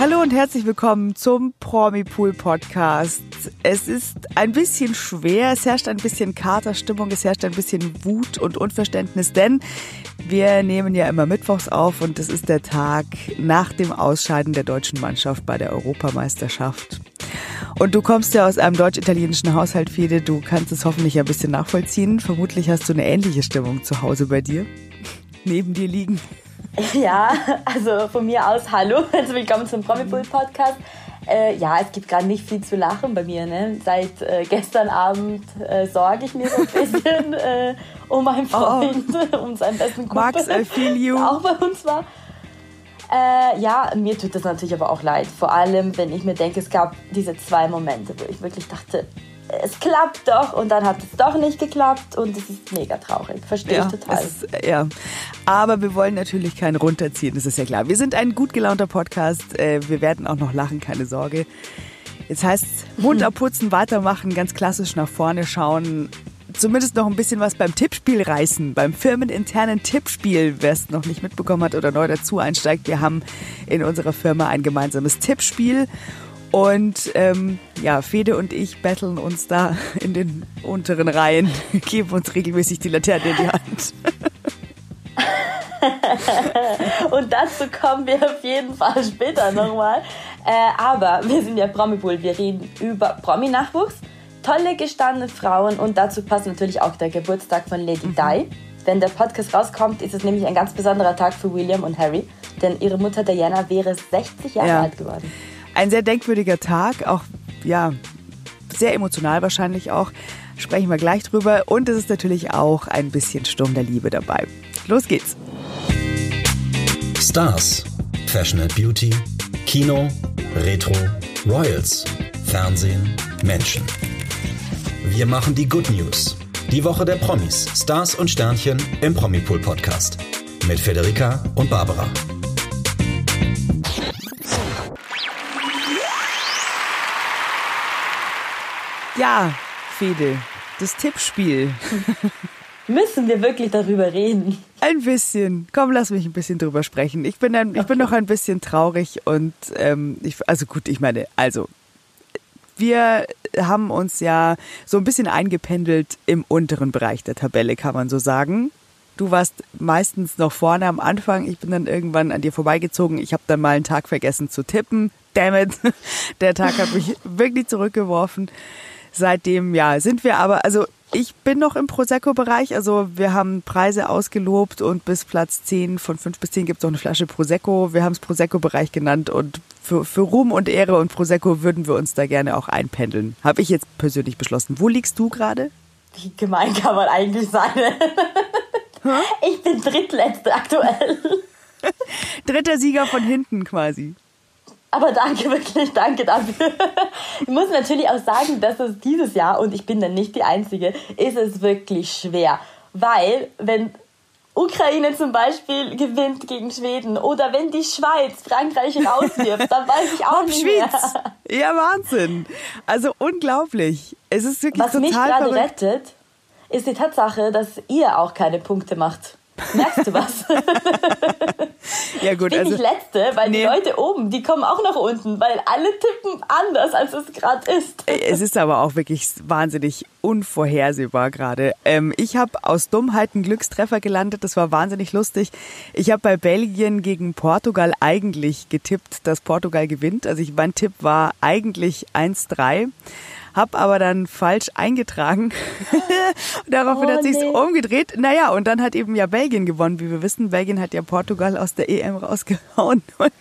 Hallo und herzlich willkommen zum Promi Pool Podcast. Es ist ein bisschen schwer, es herrscht ein bisschen Katerstimmung, es herrscht ein bisschen Wut und Unverständnis, denn wir nehmen ja immer Mittwochs auf und es ist der Tag nach dem Ausscheiden der deutschen Mannschaft bei der Europameisterschaft. Und du kommst ja aus einem deutsch-italienischen Haushalt, Fede. Du kannst es hoffentlich ein bisschen nachvollziehen. Vermutlich hast du eine ähnliche Stimmung zu Hause bei dir. Neben dir liegen. Ja, also von mir aus hallo, also willkommen zum Promipool Podcast. Äh, ja, es gibt gerade nicht viel zu lachen bei mir. Ne? Seit äh, gestern Abend äh, sorge ich mir so ein bisschen äh, um meinen oh. Freund, oh. um seinen besten Kumpel. Max, I feel you. Der auch bei uns war. Äh, ja, mir tut das natürlich aber auch leid. Vor allem, wenn ich mir denke, es gab diese zwei Momente, wo ich wirklich dachte, es klappt doch und dann hat es doch nicht geklappt und es ist mega traurig. Verstehe ja, ich total. Ist, ja, aber wir wollen natürlich keinen runterziehen, das ist ja klar. Wir sind ein gut gelaunter Podcast. Äh, wir werden auch noch lachen, keine Sorge. Jetzt heißt Mund abputzen, weitermachen, ganz klassisch nach vorne schauen. Zumindest noch ein bisschen was beim Tippspiel reißen, beim firmeninternen Tippspiel, wer es noch nicht mitbekommen hat oder neu dazu einsteigt. Wir haben in unserer Firma ein gemeinsames Tippspiel und ähm, ja, Fede und ich betteln uns da in den unteren Reihen, geben uns regelmäßig die Laterne in die Hand. und dazu kommen wir auf jeden Fall später nochmal. Äh, aber wir sind ja Promi-Pool, wir reden über Promi-Nachwuchs, tolle gestandene Frauen und dazu passt natürlich auch der Geburtstag von Lady mhm. Di. Wenn der Podcast rauskommt, ist es nämlich ein ganz besonderer Tag für William und Harry, denn ihre Mutter Diana wäre 60 Jahre ja. alt geworden. Ein sehr denkwürdiger Tag, auch ja, sehr emotional wahrscheinlich auch. Sprechen wir gleich drüber. Und es ist natürlich auch ein bisschen Sturm der Liebe dabei. Los geht's. Stars, Fashion and Beauty, Kino, Retro, Royals, Fernsehen, Menschen. Wir machen die Good News. Die Woche der Promis, Stars und Sternchen im Promipool Podcast. Mit Federica und Barbara. Ja, Fede, das Tippspiel. Müssen wir wirklich darüber reden? Ein bisschen. Komm, lass mich ein bisschen drüber sprechen. Ich bin, ein, ich bin noch ein bisschen traurig und ähm, ich, also gut, ich meine, also wir haben uns ja so ein bisschen eingependelt im unteren Bereich der Tabelle, kann man so sagen. Du warst meistens noch vorne am Anfang. Ich bin dann irgendwann an dir vorbeigezogen. Ich habe dann mal einen Tag vergessen zu tippen. Damn it. Der Tag hat mich wirklich zurückgeworfen. Seitdem, ja, sind wir aber, also ich bin noch im Prosecco-Bereich. Also wir haben Preise ausgelobt und bis Platz 10 von 5 bis 10 gibt es noch eine Flasche Prosecco. Wir haben es Prosecco-Bereich genannt und für, für Ruhm und Ehre und Prosecco würden wir uns da gerne auch einpendeln. Habe ich jetzt persönlich beschlossen. Wo liegst du gerade? Wie gemein kann man eigentlich sein? ich bin drittletzte aktuell. Dritter Sieger von hinten quasi. Aber danke, wirklich, danke dafür. Ich muss natürlich auch sagen, dass es dieses Jahr, und ich bin dann nicht die Einzige, ist es wirklich schwer. Weil, wenn Ukraine zum Beispiel gewinnt gegen Schweden oder wenn die Schweiz Frankreich rauswirft, dann weiß ich auch nicht Schweiz. mehr. Ja, Wahnsinn. Also unglaublich. Es ist wirklich Was total mich gerade rettet, ist die Tatsache, dass ihr auch keine Punkte macht. Merkst du was? ja gut, ich bin also nicht letzte, weil nee. die Leute oben, die kommen auch nach unten, weil alle tippen anders, als es gerade ist. es ist aber auch wirklich wahnsinnig unvorhersehbar gerade. Ähm, ich habe aus Dummheit einen Glückstreffer gelandet, das war wahnsinnig lustig. Ich habe bei Belgien gegen Portugal eigentlich getippt, dass Portugal gewinnt. Also ich, mein Tipp war eigentlich 1-3 habe aber dann falsch eingetragen. daraufhin oh, hat sich's nee. umgedreht. Naja, und dann hat eben ja Belgien gewonnen. Wie wir wissen, Belgien hat ja Portugal aus der EM rausgehauen. Und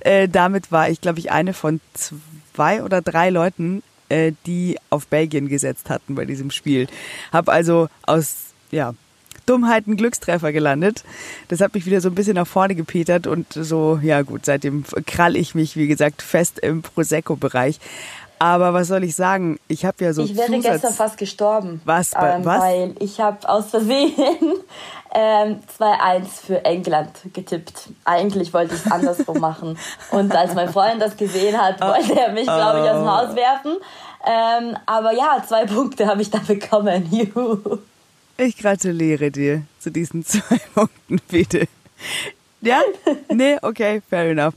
äh, damit war ich, glaube ich, eine von zwei oder drei Leuten, äh, die auf Belgien gesetzt hatten bei diesem Spiel. Hab also aus, ja, Dummheit einen Glückstreffer gelandet. Das hat mich wieder so ein bisschen nach vorne gepetert und so, ja gut, seitdem krall ich mich, wie gesagt, fest im Prosecco-Bereich. Aber was soll ich sagen? Ich habe ja so Ich wäre Zusatz gestern fast gestorben. Was? Ähm, was? Weil ich habe aus Versehen ähm, 2-1 für England getippt. Eigentlich wollte ich es andersrum machen. Und als mein Freund das gesehen hat, wollte er mich, glaube ich, aus dem Haus werfen. Ähm, aber ja, zwei Punkte habe ich da bekommen. Juhu. Ich gratuliere dir zu diesen zwei Punkten, bitte. Ja? Nee, okay, fair enough.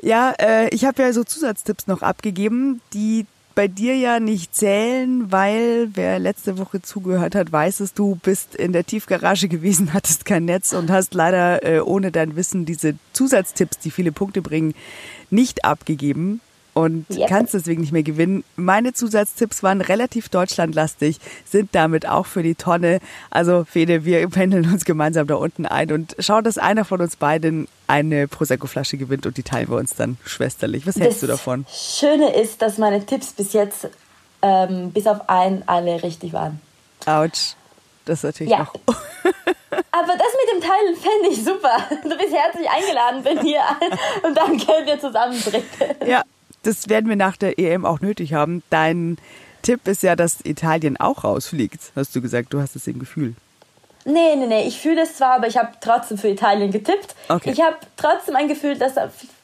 Ja, äh, ich habe ja so Zusatztipps noch abgegeben, die bei dir ja nicht zählen, weil wer letzte Woche zugehört hat, weiß es, du bist in der Tiefgarage gewesen, hattest kein Netz und hast leider äh, ohne dein Wissen diese Zusatztipps, die viele Punkte bringen, nicht abgegeben und yep. kannst deswegen nicht mehr gewinnen. Meine Zusatztipps waren relativ deutschlandlastig, sind damit auch für die Tonne. Also Fede, wir pendeln uns gemeinsam da unten ein und schauen, dass einer von uns beiden eine Prosecco-Flasche gewinnt und die teilen wir uns dann schwesterlich. Was hältst das du davon? Schöne ist, dass meine Tipps bis jetzt ähm, bis auf einen alle richtig waren. Autsch. Das ist natürlich ja. noch. Aber das mit dem Teilen fände ich super. Du bist herzlich eingeladen bei mir und dann können wir zusammen trinken. Ja, das werden wir nach der EM auch nötig haben. Dein Tipp ist ja, dass Italien auch rausfliegt, hast du gesagt. Du hast es im Gefühl. Nee, nee, nee. Ich fühle es zwar, aber ich habe trotzdem für Italien getippt. Okay. Ich habe trotzdem ein Gefühl, dass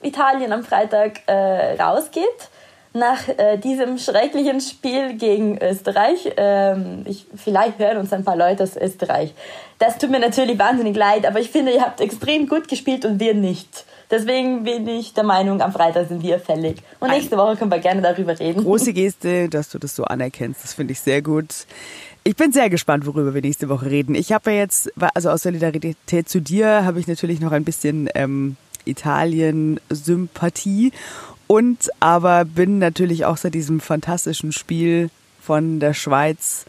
Italien am Freitag äh, rausgeht. Nach äh, diesem schrecklichen Spiel gegen Österreich. Ähm, ich, vielleicht hören uns ein paar Leute aus Österreich. Das tut mir natürlich wahnsinnig leid, aber ich finde, ihr habt extrem gut gespielt und wir nicht. Deswegen bin ich der Meinung, am Freitag sind wir fällig. Und nächste Woche können wir gerne darüber reden. Große Geste, dass du das so anerkennst. Das finde ich sehr gut. Ich bin sehr gespannt, worüber wir nächste Woche reden. Ich habe ja jetzt, also aus Solidarität zu dir, habe ich natürlich noch ein bisschen ähm, Italien-Sympathie und aber bin natürlich auch seit diesem fantastischen Spiel von der Schweiz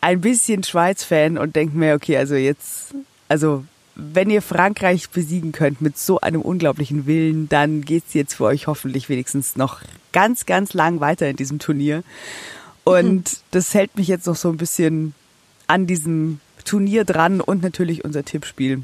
ein bisschen Schweiz-Fan und denke mir, okay, also jetzt, also wenn ihr Frankreich besiegen könnt mit so einem unglaublichen Willen, dann geht es jetzt für euch hoffentlich wenigstens noch ganz, ganz lang weiter in diesem Turnier. Und mhm. das hält mich jetzt noch so ein bisschen an diesem Turnier dran und natürlich unser Tippspiel.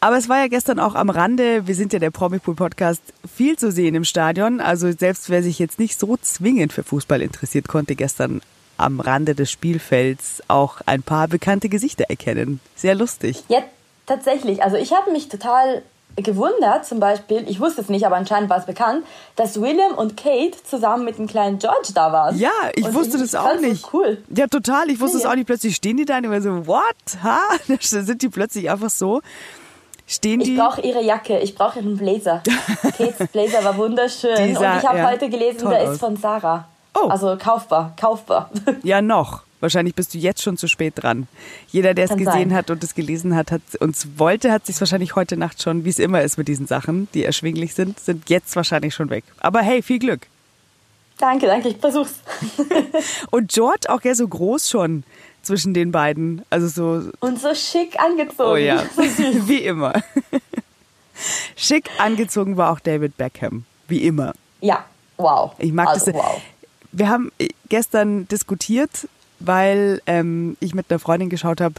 Aber es war ja gestern auch am Rande, wir sind ja der Promipool Podcast, viel zu sehen im Stadion. Also selbst wer sich jetzt nicht so zwingend für Fußball interessiert, konnte gestern am Rande des Spielfelds auch ein paar bekannte Gesichter erkennen. Sehr lustig. Ja, Tatsächlich, also ich habe mich total gewundert, zum Beispiel, ich wusste es nicht, aber anscheinend war es bekannt, dass William und Kate zusammen mit dem kleinen George da waren. Ja, ich und wusste ich, das auch nicht. Das cool. Ja, total. Ich wusste es ja. auch nicht. Plötzlich stehen die da und immer so, what? Ha? Da sind die plötzlich einfach so. Stehen die? Ich brauche ihre Jacke, ich brauche ihren Blazer. Kates Blazer war wunderschön. Dieser, und ich habe ja, heute gelesen, der aus. ist von Sarah. Oh. Also kaufbar, kaufbar. Ja, noch. Wahrscheinlich bist du jetzt schon zu spät dran. Jeder, der es gesehen sein. hat und es gelesen hat, hat uns wollte, hat sich wahrscheinlich heute Nacht schon, wie es immer ist mit diesen Sachen, die erschwinglich sind, sind jetzt wahrscheinlich schon weg. Aber hey, viel Glück. Danke, danke, ich versuch's. und George auch ja so groß schon zwischen den beiden, also so und so schick angezogen. Oh ja, wie immer. schick angezogen war auch David Beckham, wie immer. Ja, wow. Ich mag also, das. Wow. Wir haben gestern diskutiert weil ähm, ich mit einer Freundin geschaut habe,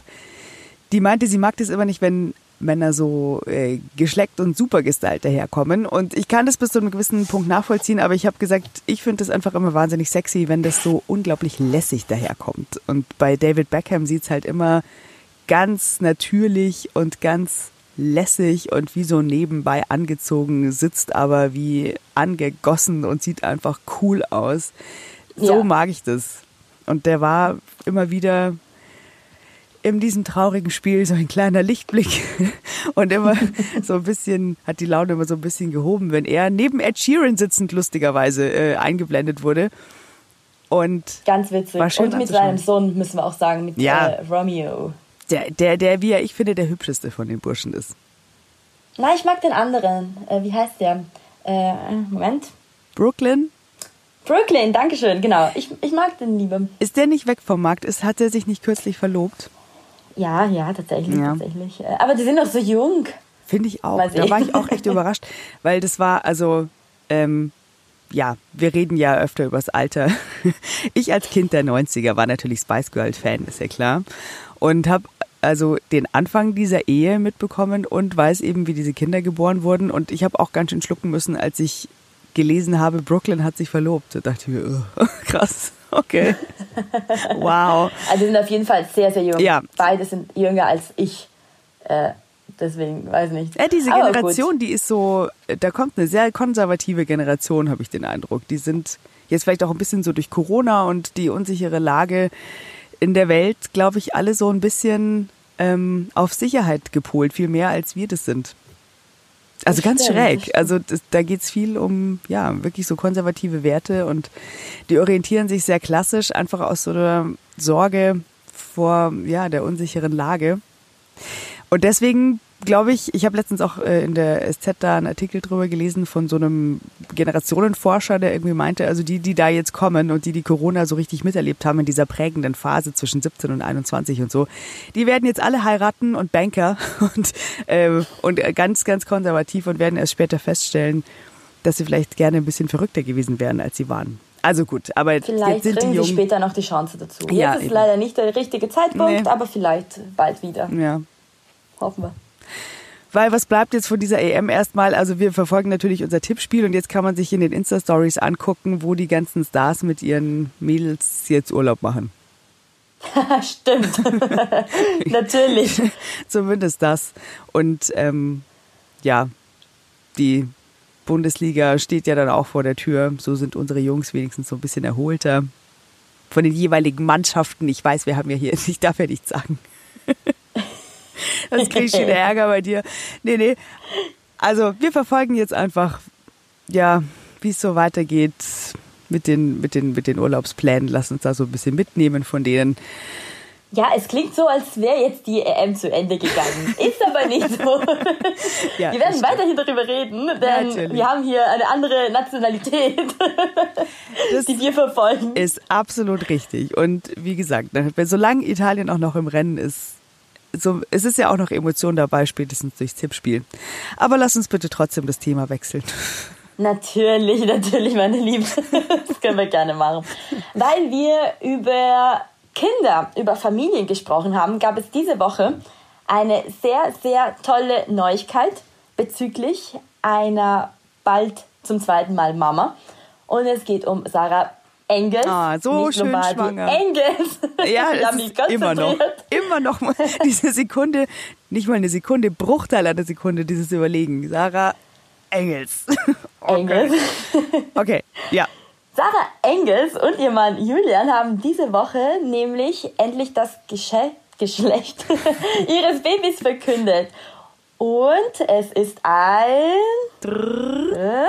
die meinte, sie mag das immer nicht, wenn Männer so äh, geschleckt und super gestylt daherkommen. Und ich kann das bis zu einem gewissen Punkt nachvollziehen, aber ich habe gesagt, ich finde das einfach immer wahnsinnig sexy, wenn das so unglaublich lässig daherkommt. Und bei David Beckham sieht es halt immer ganz natürlich und ganz lässig und wie so nebenbei angezogen, sitzt aber wie angegossen und sieht einfach cool aus. So ja. mag ich das. Und der war immer wieder in diesem traurigen Spiel so ein kleiner Lichtblick und immer so ein bisschen, hat die Laune immer so ein bisschen gehoben, wenn er neben Ed Sheeran sitzend lustigerweise äh, eingeblendet wurde. Und Ganz witzig. und mit seinem Sohn, müssen wir auch sagen, mit ja. äh, Romeo. Der, der, der, wie er, ich finde, der hübscheste von den Burschen ist. Nein, ich mag den anderen. Äh, wie heißt der? Äh, Moment. Brooklyn? Brooklyn, Dankeschön, genau. Ich, ich mag den lieber. Ist der nicht weg vom Markt? Ist, hat er sich nicht kürzlich verlobt? Ja, ja, tatsächlich, ja. tatsächlich. Äh, aber die sind noch so jung. Finde ich auch. Da war ich auch echt überrascht, weil das war, also, ähm, ja, wir reden ja öfter übers Alter. Ich als Kind der 90er war natürlich Spice Girl Fan, ist ja klar. Und habe also den Anfang dieser Ehe mitbekommen und weiß eben, wie diese Kinder geboren wurden. Und ich habe auch ganz schön schlucken müssen, als ich gelesen habe, Brooklyn hat sich verlobt. Da dachte ich mir, oh, krass, okay. Wow. Also sind auf jeden Fall sehr, sehr jung. Ja. Beide sind jünger als ich. Äh, deswegen, weiß nicht. Ja, diese Generation, die ist so, da kommt eine sehr konservative Generation, habe ich den Eindruck. Die sind jetzt vielleicht auch ein bisschen so durch Corona und die unsichere Lage in der Welt, glaube ich, alle so ein bisschen ähm, auf Sicherheit gepolt, viel mehr als wir das sind. Also ganz stimmt, schräg. Also das, da geht's viel um, ja, wirklich so konservative Werte und die orientieren sich sehr klassisch, einfach aus so einer Sorge vor, ja, der unsicheren Lage. Und deswegen glaube ich, ich habe letztens auch äh, in der SZ da einen Artikel drüber gelesen von so einem Generationenforscher, der irgendwie meinte, also die, die da jetzt kommen und die die Corona so richtig miterlebt haben in dieser prägenden Phase zwischen 17 und 21 und so, die werden jetzt alle heiraten und Banker und, äh, und ganz, ganz konservativ und werden erst später feststellen, dass sie vielleicht gerne ein bisschen verrückter gewesen wären, als sie waren. Also gut, aber vielleicht jetzt sind die sie später noch die Chance dazu. Ja, jetzt ist eben. leider nicht der richtige Zeitpunkt, nee. aber vielleicht bald wieder. Ja. Hoffen wir. Weil was bleibt jetzt von dieser EM erstmal? Also wir verfolgen natürlich unser Tippspiel und jetzt kann man sich in den Insta-Stories angucken, wo die ganzen Stars mit ihren Mädels jetzt Urlaub machen. Stimmt. natürlich. Zumindest das. Und ähm, ja, die Bundesliga steht ja dann auch vor der Tür. So sind unsere Jungs wenigstens so ein bisschen erholter von den jeweiligen Mannschaften. Ich weiß, wir haben ja hier, ich darf ja nichts sagen. Das kriege ich wieder Ärger bei dir. Nee, nee. Also wir verfolgen jetzt einfach, ja, wie es so weitergeht mit den, mit, den, mit den Urlaubsplänen. Lass uns da so ein bisschen mitnehmen von denen. Ja, es klingt so, als wäre jetzt die EM zu Ende gegangen. Ist aber nicht so. ja, wir werden weiterhin darüber reden, denn Natürlich. wir haben hier eine andere Nationalität, das die wir verfolgen. Ist absolut richtig. Und wie gesagt, solange Italien auch noch im Rennen ist, so, es ist ja auch noch Emotion dabei, spätestens durchs Tippspiel. Aber lass uns bitte trotzdem das Thema wechseln. Natürlich, natürlich, meine Liebe. Das können wir gerne machen. Weil wir über Kinder, über Familien gesprochen haben, gab es diese Woche eine sehr, sehr tolle Neuigkeit bezüglich einer bald zum zweiten Mal Mama. Und es geht um Sarah Engels. Ah, so nicht schön schwanger. Engels. Ja, immer noch. Immer noch mal diese Sekunde, nicht mal eine Sekunde, Bruchteil einer Sekunde, dieses Überlegen. Sarah Engels. Okay. Engels. Okay, ja. Sarah Engels und ihr Mann Julian haben diese Woche nämlich endlich das Gesche Geschlecht ihres Babys verkündet. Und es ist ein. Drrr,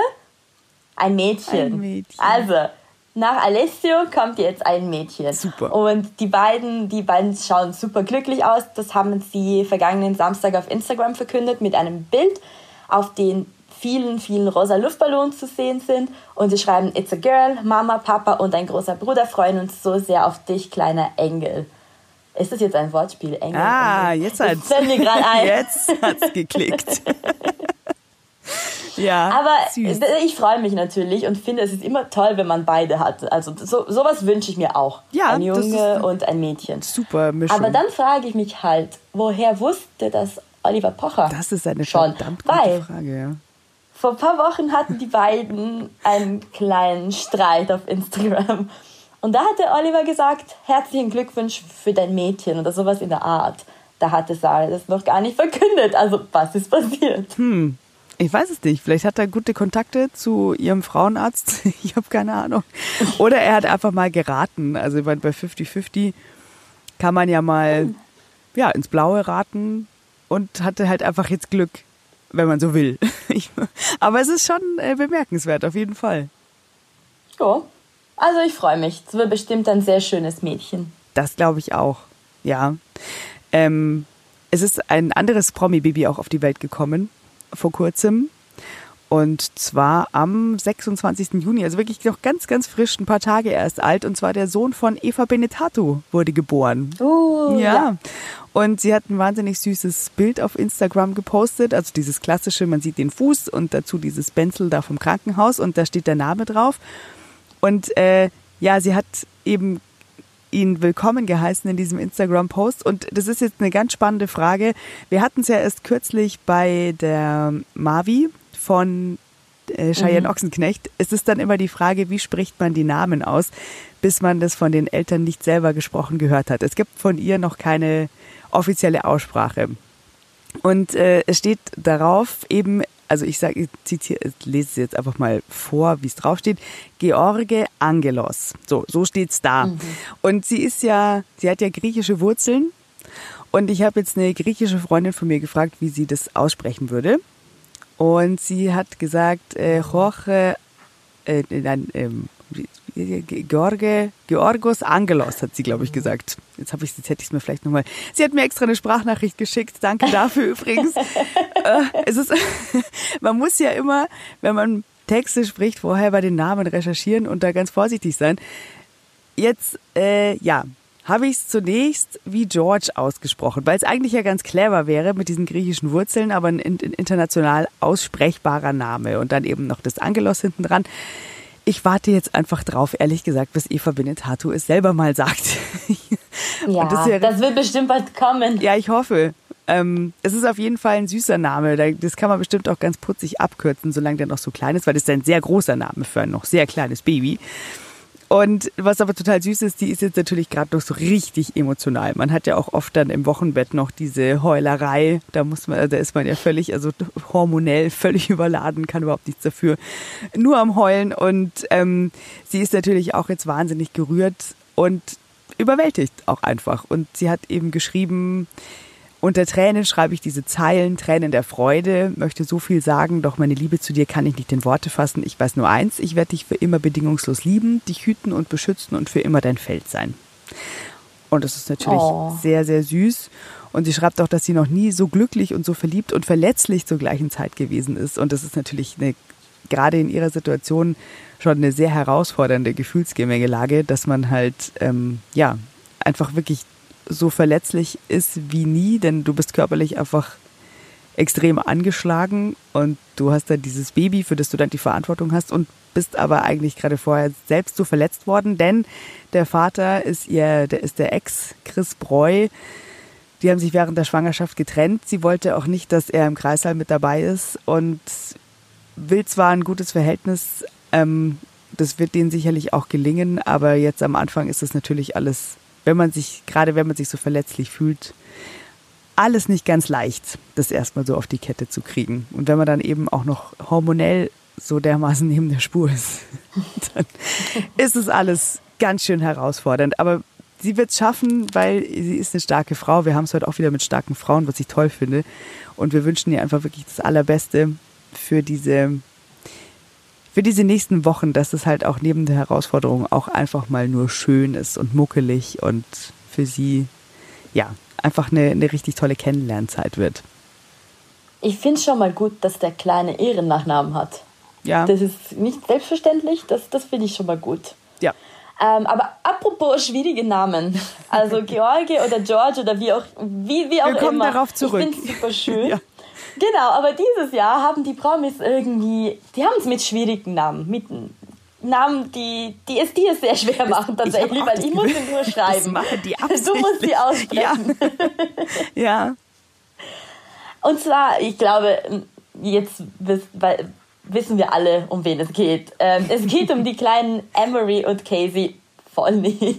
ein Mädchen. Ein Mädchen. Also, nach Alessio kommt jetzt ein Mädchen. Super. Und die beiden, die beiden schauen super glücklich aus. Das haben sie vergangenen Samstag auf Instagram verkündet mit einem Bild, auf dem vielen, vielen rosa Luftballonen zu sehen sind. Und sie schreiben, It's a girl, Mama, Papa und ein großer Bruder freuen uns so sehr auf dich, kleiner Engel. Ist das jetzt ein Wortspiel? Engel. Ah, Engel. jetzt hat's. Jetzt hat's geklickt. Ja. Aber süß. ich freue mich natürlich und finde, es ist immer toll, wenn man beide hat. Also so, sowas wünsche ich mir auch. Ja, ein Junge und ein Mädchen. Super Mischung. Aber dann frage ich mich halt, woher wusste das Oliver Pocher? Das ist eine schon? verdammt gute Weil Frage, ja. Vor ein paar Wochen hatten die beiden einen kleinen Streit auf Instagram. Und da hatte Oliver gesagt, herzlichen Glückwunsch für dein Mädchen oder sowas in der Art. Da hatte Sarah das noch gar nicht verkündet. Also was ist passiert? Hm, ich weiß es nicht. Vielleicht hat er gute Kontakte zu ihrem Frauenarzt. Ich habe keine Ahnung. Oder er hat einfach mal geraten. Also bei 50-50 kann man ja mal ja, ins Blaue raten und hatte halt einfach jetzt Glück, wenn man so will. Aber es ist schon äh, bemerkenswert, auf jeden Fall. Ja, also ich freue mich. Es wird bestimmt ein sehr schönes Mädchen. Das glaube ich auch, ja. Ähm, es ist ein anderes Promi-Baby auch auf die Welt gekommen vor kurzem. Und zwar am 26. Juni, also wirklich noch ganz, ganz frisch, ein paar Tage erst alt. Und zwar der Sohn von Eva Benetato wurde geboren. Oh, ja. ja. Und sie hat ein wahnsinnig süßes Bild auf Instagram gepostet. Also dieses klassische, man sieht den Fuß und dazu dieses Benzel da vom Krankenhaus und da steht der Name drauf. Und äh, ja, sie hat eben ihn willkommen geheißen in diesem Instagram-Post. Und das ist jetzt eine ganz spannende Frage. Wir hatten es ja erst kürzlich bei der Mavi von äh, Cheyenne mhm. Ochsenknecht. Es ist dann immer die Frage, wie spricht man die Namen aus, bis man das von den Eltern nicht selber gesprochen gehört hat. Es gibt von ihr noch keine offizielle Aussprache. Und äh, es steht darauf eben also ich sage, ich zitiere, lese es jetzt einfach mal vor, wie es draufsteht. George Angelos. So, so steht's da. Mhm. Und sie ist ja, sie hat ja griechische Wurzeln. Und ich habe jetzt eine griechische Freundin von mir gefragt, wie sie das aussprechen würde. Und sie hat gesagt, äh, Jorge, äh, nein, ähm, George, Georgos Angelos, hat sie, glaube ich, gesagt. Jetzt habe ich, jetzt hätte ich es mir vielleicht nochmal. Sie hat mir extra eine Sprachnachricht geschickt. Danke dafür übrigens. äh, es ist, man muss ja immer, wenn man Texte spricht, vorher bei den Namen recherchieren und da ganz vorsichtig sein. Jetzt, äh, ja, habe ich es zunächst wie George ausgesprochen, weil es eigentlich ja ganz clever wäre mit diesen griechischen Wurzeln, aber ein international aussprechbarer Name und dann eben noch das Angelos hinten dran. Ich warte jetzt einfach drauf, ehrlich gesagt, bis Eva Benetatu es selber mal sagt. ja, das, wäre, das, wird bestimmt bald kommen. Ja, ich hoffe. Ähm, es ist auf jeden Fall ein süßer Name. Das kann man bestimmt auch ganz putzig abkürzen, solange der noch so klein ist, weil das ist ein sehr großer Name für ein noch sehr kleines Baby. Und was aber total süß ist, die ist jetzt natürlich gerade noch so richtig emotional. Man hat ja auch oft dann im Wochenbett noch diese Heulerei. Da muss man, da ist man ja völlig, also hormonell völlig überladen, kann überhaupt nichts dafür. Nur am Heulen. Und ähm, sie ist natürlich auch jetzt wahnsinnig gerührt und überwältigt auch einfach. Und sie hat eben geschrieben, unter Tränen schreibe ich diese Zeilen, Tränen der Freude, möchte so viel sagen, doch meine Liebe zu dir kann ich nicht in Worte fassen. Ich weiß nur eins, ich werde dich für immer bedingungslos lieben, dich hüten und beschützen und für immer dein Feld sein. Und das ist natürlich oh. sehr, sehr süß. Und sie schreibt auch, dass sie noch nie so glücklich und so verliebt und verletzlich zur gleichen Zeit gewesen ist. Und das ist natürlich eine, gerade in ihrer Situation schon eine sehr herausfordernde Gefühlsgemengelage, dass man halt, ähm, ja, einfach wirklich so verletzlich ist wie nie, denn du bist körperlich einfach extrem angeschlagen und du hast dann dieses Baby, für das du dann die Verantwortung hast und bist aber eigentlich gerade vorher selbst so verletzt worden, denn der Vater ist ihr, der ist der Ex Chris Breu. Die haben sich während der Schwangerschaft getrennt. Sie wollte auch nicht, dass er im Kreißsaal mit dabei ist und will zwar ein gutes Verhältnis, ähm, das wird denen sicherlich auch gelingen, aber jetzt am Anfang ist es natürlich alles wenn man sich, gerade wenn man sich so verletzlich fühlt, alles nicht ganz leicht, das erstmal so auf die Kette zu kriegen. Und wenn man dann eben auch noch hormonell so dermaßen neben der Spur ist, dann ist es alles ganz schön herausfordernd. Aber sie wird es schaffen, weil sie ist eine starke Frau. Wir haben es heute auch wieder mit starken Frauen, was ich toll finde. Und wir wünschen ihr einfach wirklich das Allerbeste für diese für diese nächsten Wochen, dass es halt auch neben der Herausforderung auch einfach mal nur schön ist und muckelig und für sie, ja, einfach eine, eine richtig tolle Kennenlernzeit wird. Ich finde es schon mal gut, dass der kleine Ehrennachnamen hat. Ja. Das ist nicht selbstverständlich, das, das finde ich schon mal gut. Ja. Ähm, aber apropos schwierige Namen, also George oder George oder wie auch, wie, wie auch Wir kommen immer. darauf zurück. Ich finde es super schön. ja. Genau, aber dieses Jahr haben die Promis irgendwie, die haben es mit schwierigen Namen, mit Namen, die, die es dir sehr schwer machen tatsächlich, ich weil ich muss sie nur schreiben. machen die Du musst sie aussprechen. Ja. ja. Und zwar, ich glaube, jetzt wissen wir alle, um wen es geht. Ähm, es geht um die kleinen Emery und Casey Vollny.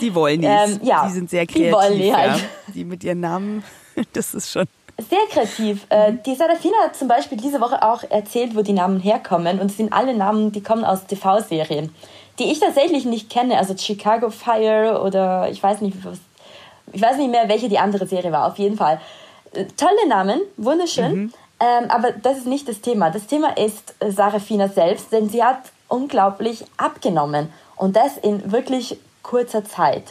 Die Wollnys. Ähm, ja, die sind sehr kreativ. Die Wollny halt. Ja. Die mit ihren Namen, das ist schon sehr kreativ. Äh, die Sarafina hat zum Beispiel diese Woche auch erzählt, wo die Namen herkommen. Und es sind alle Namen, die kommen aus TV-Serien, die ich tatsächlich nicht kenne. Also Chicago Fire oder ich weiß nicht, was, ich weiß nicht mehr, welche die andere Serie war. Auf jeden Fall. Äh, tolle Namen, wunderschön. Mhm. Ähm, aber das ist nicht das Thema. Das Thema ist Sarafina selbst, denn sie hat unglaublich abgenommen. Und das in wirklich kurzer Zeit.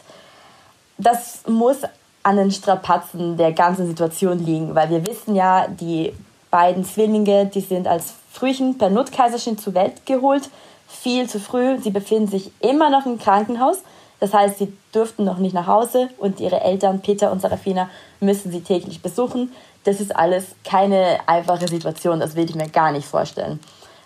Das muss an den Strapazen der ganzen Situation liegen, weil wir wissen ja, die beiden Zwillinge, die sind als Frühchen per Notkaiserschnitt zur Welt geholt, viel zu früh. Sie befinden sich immer noch im Krankenhaus. Das heißt, sie dürften noch nicht nach Hause und ihre Eltern, Peter und Sarafina, müssen sie täglich besuchen. Das ist alles keine einfache Situation, das will ich mir gar nicht vorstellen.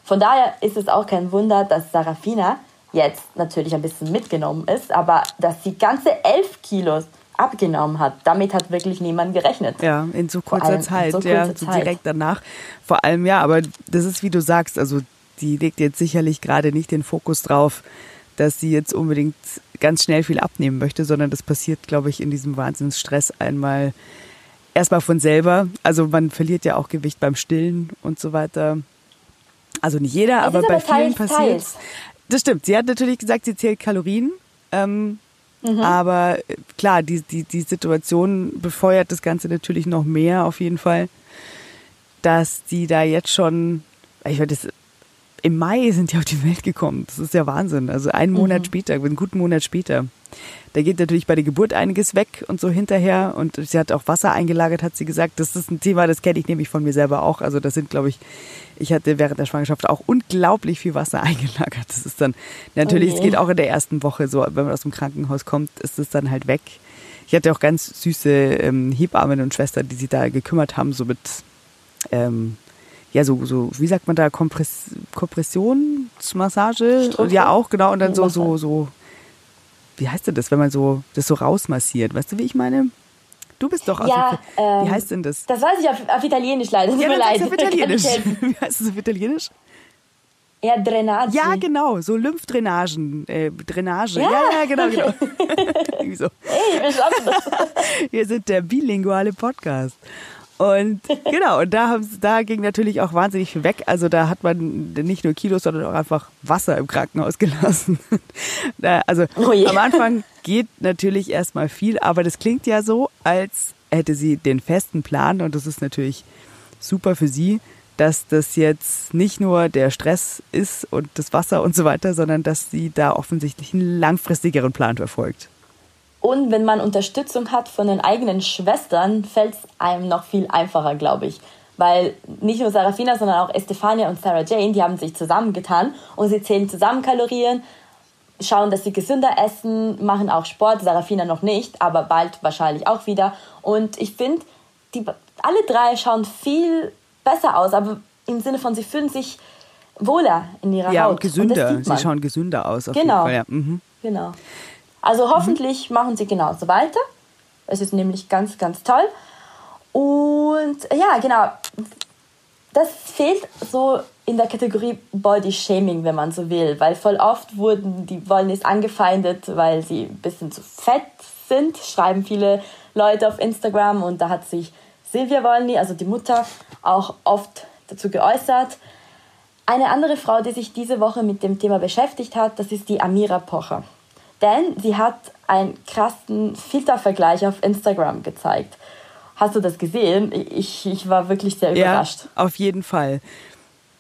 Von daher ist es auch kein Wunder, dass Sarafina jetzt natürlich ein bisschen mitgenommen ist, aber dass sie ganze elf Kilos abgenommen hat. Damit hat wirklich niemand gerechnet. Ja, in so kurzer Zeit, so kurzer ja, so direkt danach. Vor allem ja, aber das ist wie du sagst, also die legt jetzt sicherlich gerade nicht den Fokus drauf, dass sie jetzt unbedingt ganz schnell viel abnehmen möchte, sondern das passiert, glaube ich, in diesem Wahnsinnsstress einmal erstmal von selber. Also man verliert ja auch Gewicht beim Stillen und so weiter. Also nicht jeder, aber, aber bei vielen passiert. Das stimmt. Sie hat natürlich gesagt, sie zählt Kalorien. Ähm, Mhm. Aber äh, klar, die, die, die Situation befeuert das Ganze natürlich noch mehr auf jeden Fall. dass die da jetzt schon, ich meine, im Mai sind die auf die Welt gekommen. Das ist ja Wahnsinn. Also einen Monat mhm. später, einen guten Monat später. Da geht natürlich bei der Geburt einiges weg und so hinterher. Und sie hat auch Wasser eingelagert, hat sie gesagt. Das ist ein Thema, das kenne ich nämlich von mir selber auch. Also das sind, glaube ich, ich hatte während der Schwangerschaft auch unglaublich viel Wasser eingelagert. Das ist dann, natürlich, okay. es geht auch in der ersten Woche so, wenn man aus dem Krankenhaus kommt, ist es dann halt weg. Ich hatte auch ganz süße ähm, Hebammen und Schwestern, die sich da gekümmert haben, so mit ähm, ja, so, so, wie sagt man da, Kompress Kompressionsmassage? Ja, auch, genau. Und dann so, so, so, wie heißt denn das, wenn man so, das so rausmassiert? Weißt du, wie ich meine? Du bist doch aus ja, ähm, Wie heißt denn das? Das weiß ich auf, auf Italienisch leider. Tut ja, mir leid. Auf Italienisch. wie heißt das auf Italienisch? Ja, Drainage. Ja, genau, so Lymphdrainagen, äh, Drainage. Ja, ja, ja genau, genau. so. Hey, wir schaffen das. Wir sind der bilinguale Podcast. Und genau, und da, haben, da ging natürlich auch wahnsinnig viel weg. Also da hat man nicht nur Kilos, sondern auch einfach Wasser im Krankenhaus gelassen. also oh am Anfang geht natürlich erstmal viel, aber das klingt ja so, als hätte sie den festen Plan und das ist natürlich super für sie, dass das jetzt nicht nur der Stress ist und das Wasser und so weiter, sondern dass sie da offensichtlich einen langfristigeren Plan verfolgt. Und wenn man Unterstützung hat von den eigenen Schwestern, fällt es einem noch viel einfacher, glaube ich. Weil nicht nur Sarafina, sondern auch Estefania und Sarah Jane, die haben sich zusammengetan und sie zählen zusammen Kalorien, schauen, dass sie gesünder essen, machen auch Sport. Sarafina noch nicht, aber bald wahrscheinlich auch wieder. Und ich finde, alle drei schauen viel besser aus, aber im Sinne von, sie fühlen sich wohler in ihrer ja, Haut. Ja, und gesünder. Und sie schauen gesünder aus. genau. Mhm. Genau. Also hoffentlich mhm. machen sie genauso weiter. Es ist nämlich ganz, ganz toll. Und ja, genau. Das fehlt so in der Kategorie Body Shaming, wenn man so will, weil voll oft wurden die Wollnis angefeindet, weil sie ein bisschen zu fett sind, schreiben viele Leute auf Instagram und da hat sich Silvia Wollny, also die Mutter, auch oft dazu geäußert. Eine andere Frau, die sich diese Woche mit dem Thema beschäftigt hat, das ist die Amira Pocher. Denn sie hat einen krassen Filtervergleich auf Instagram gezeigt. Hast du das gesehen? Ich, ich war wirklich sehr überrascht. Ja, auf jeden Fall.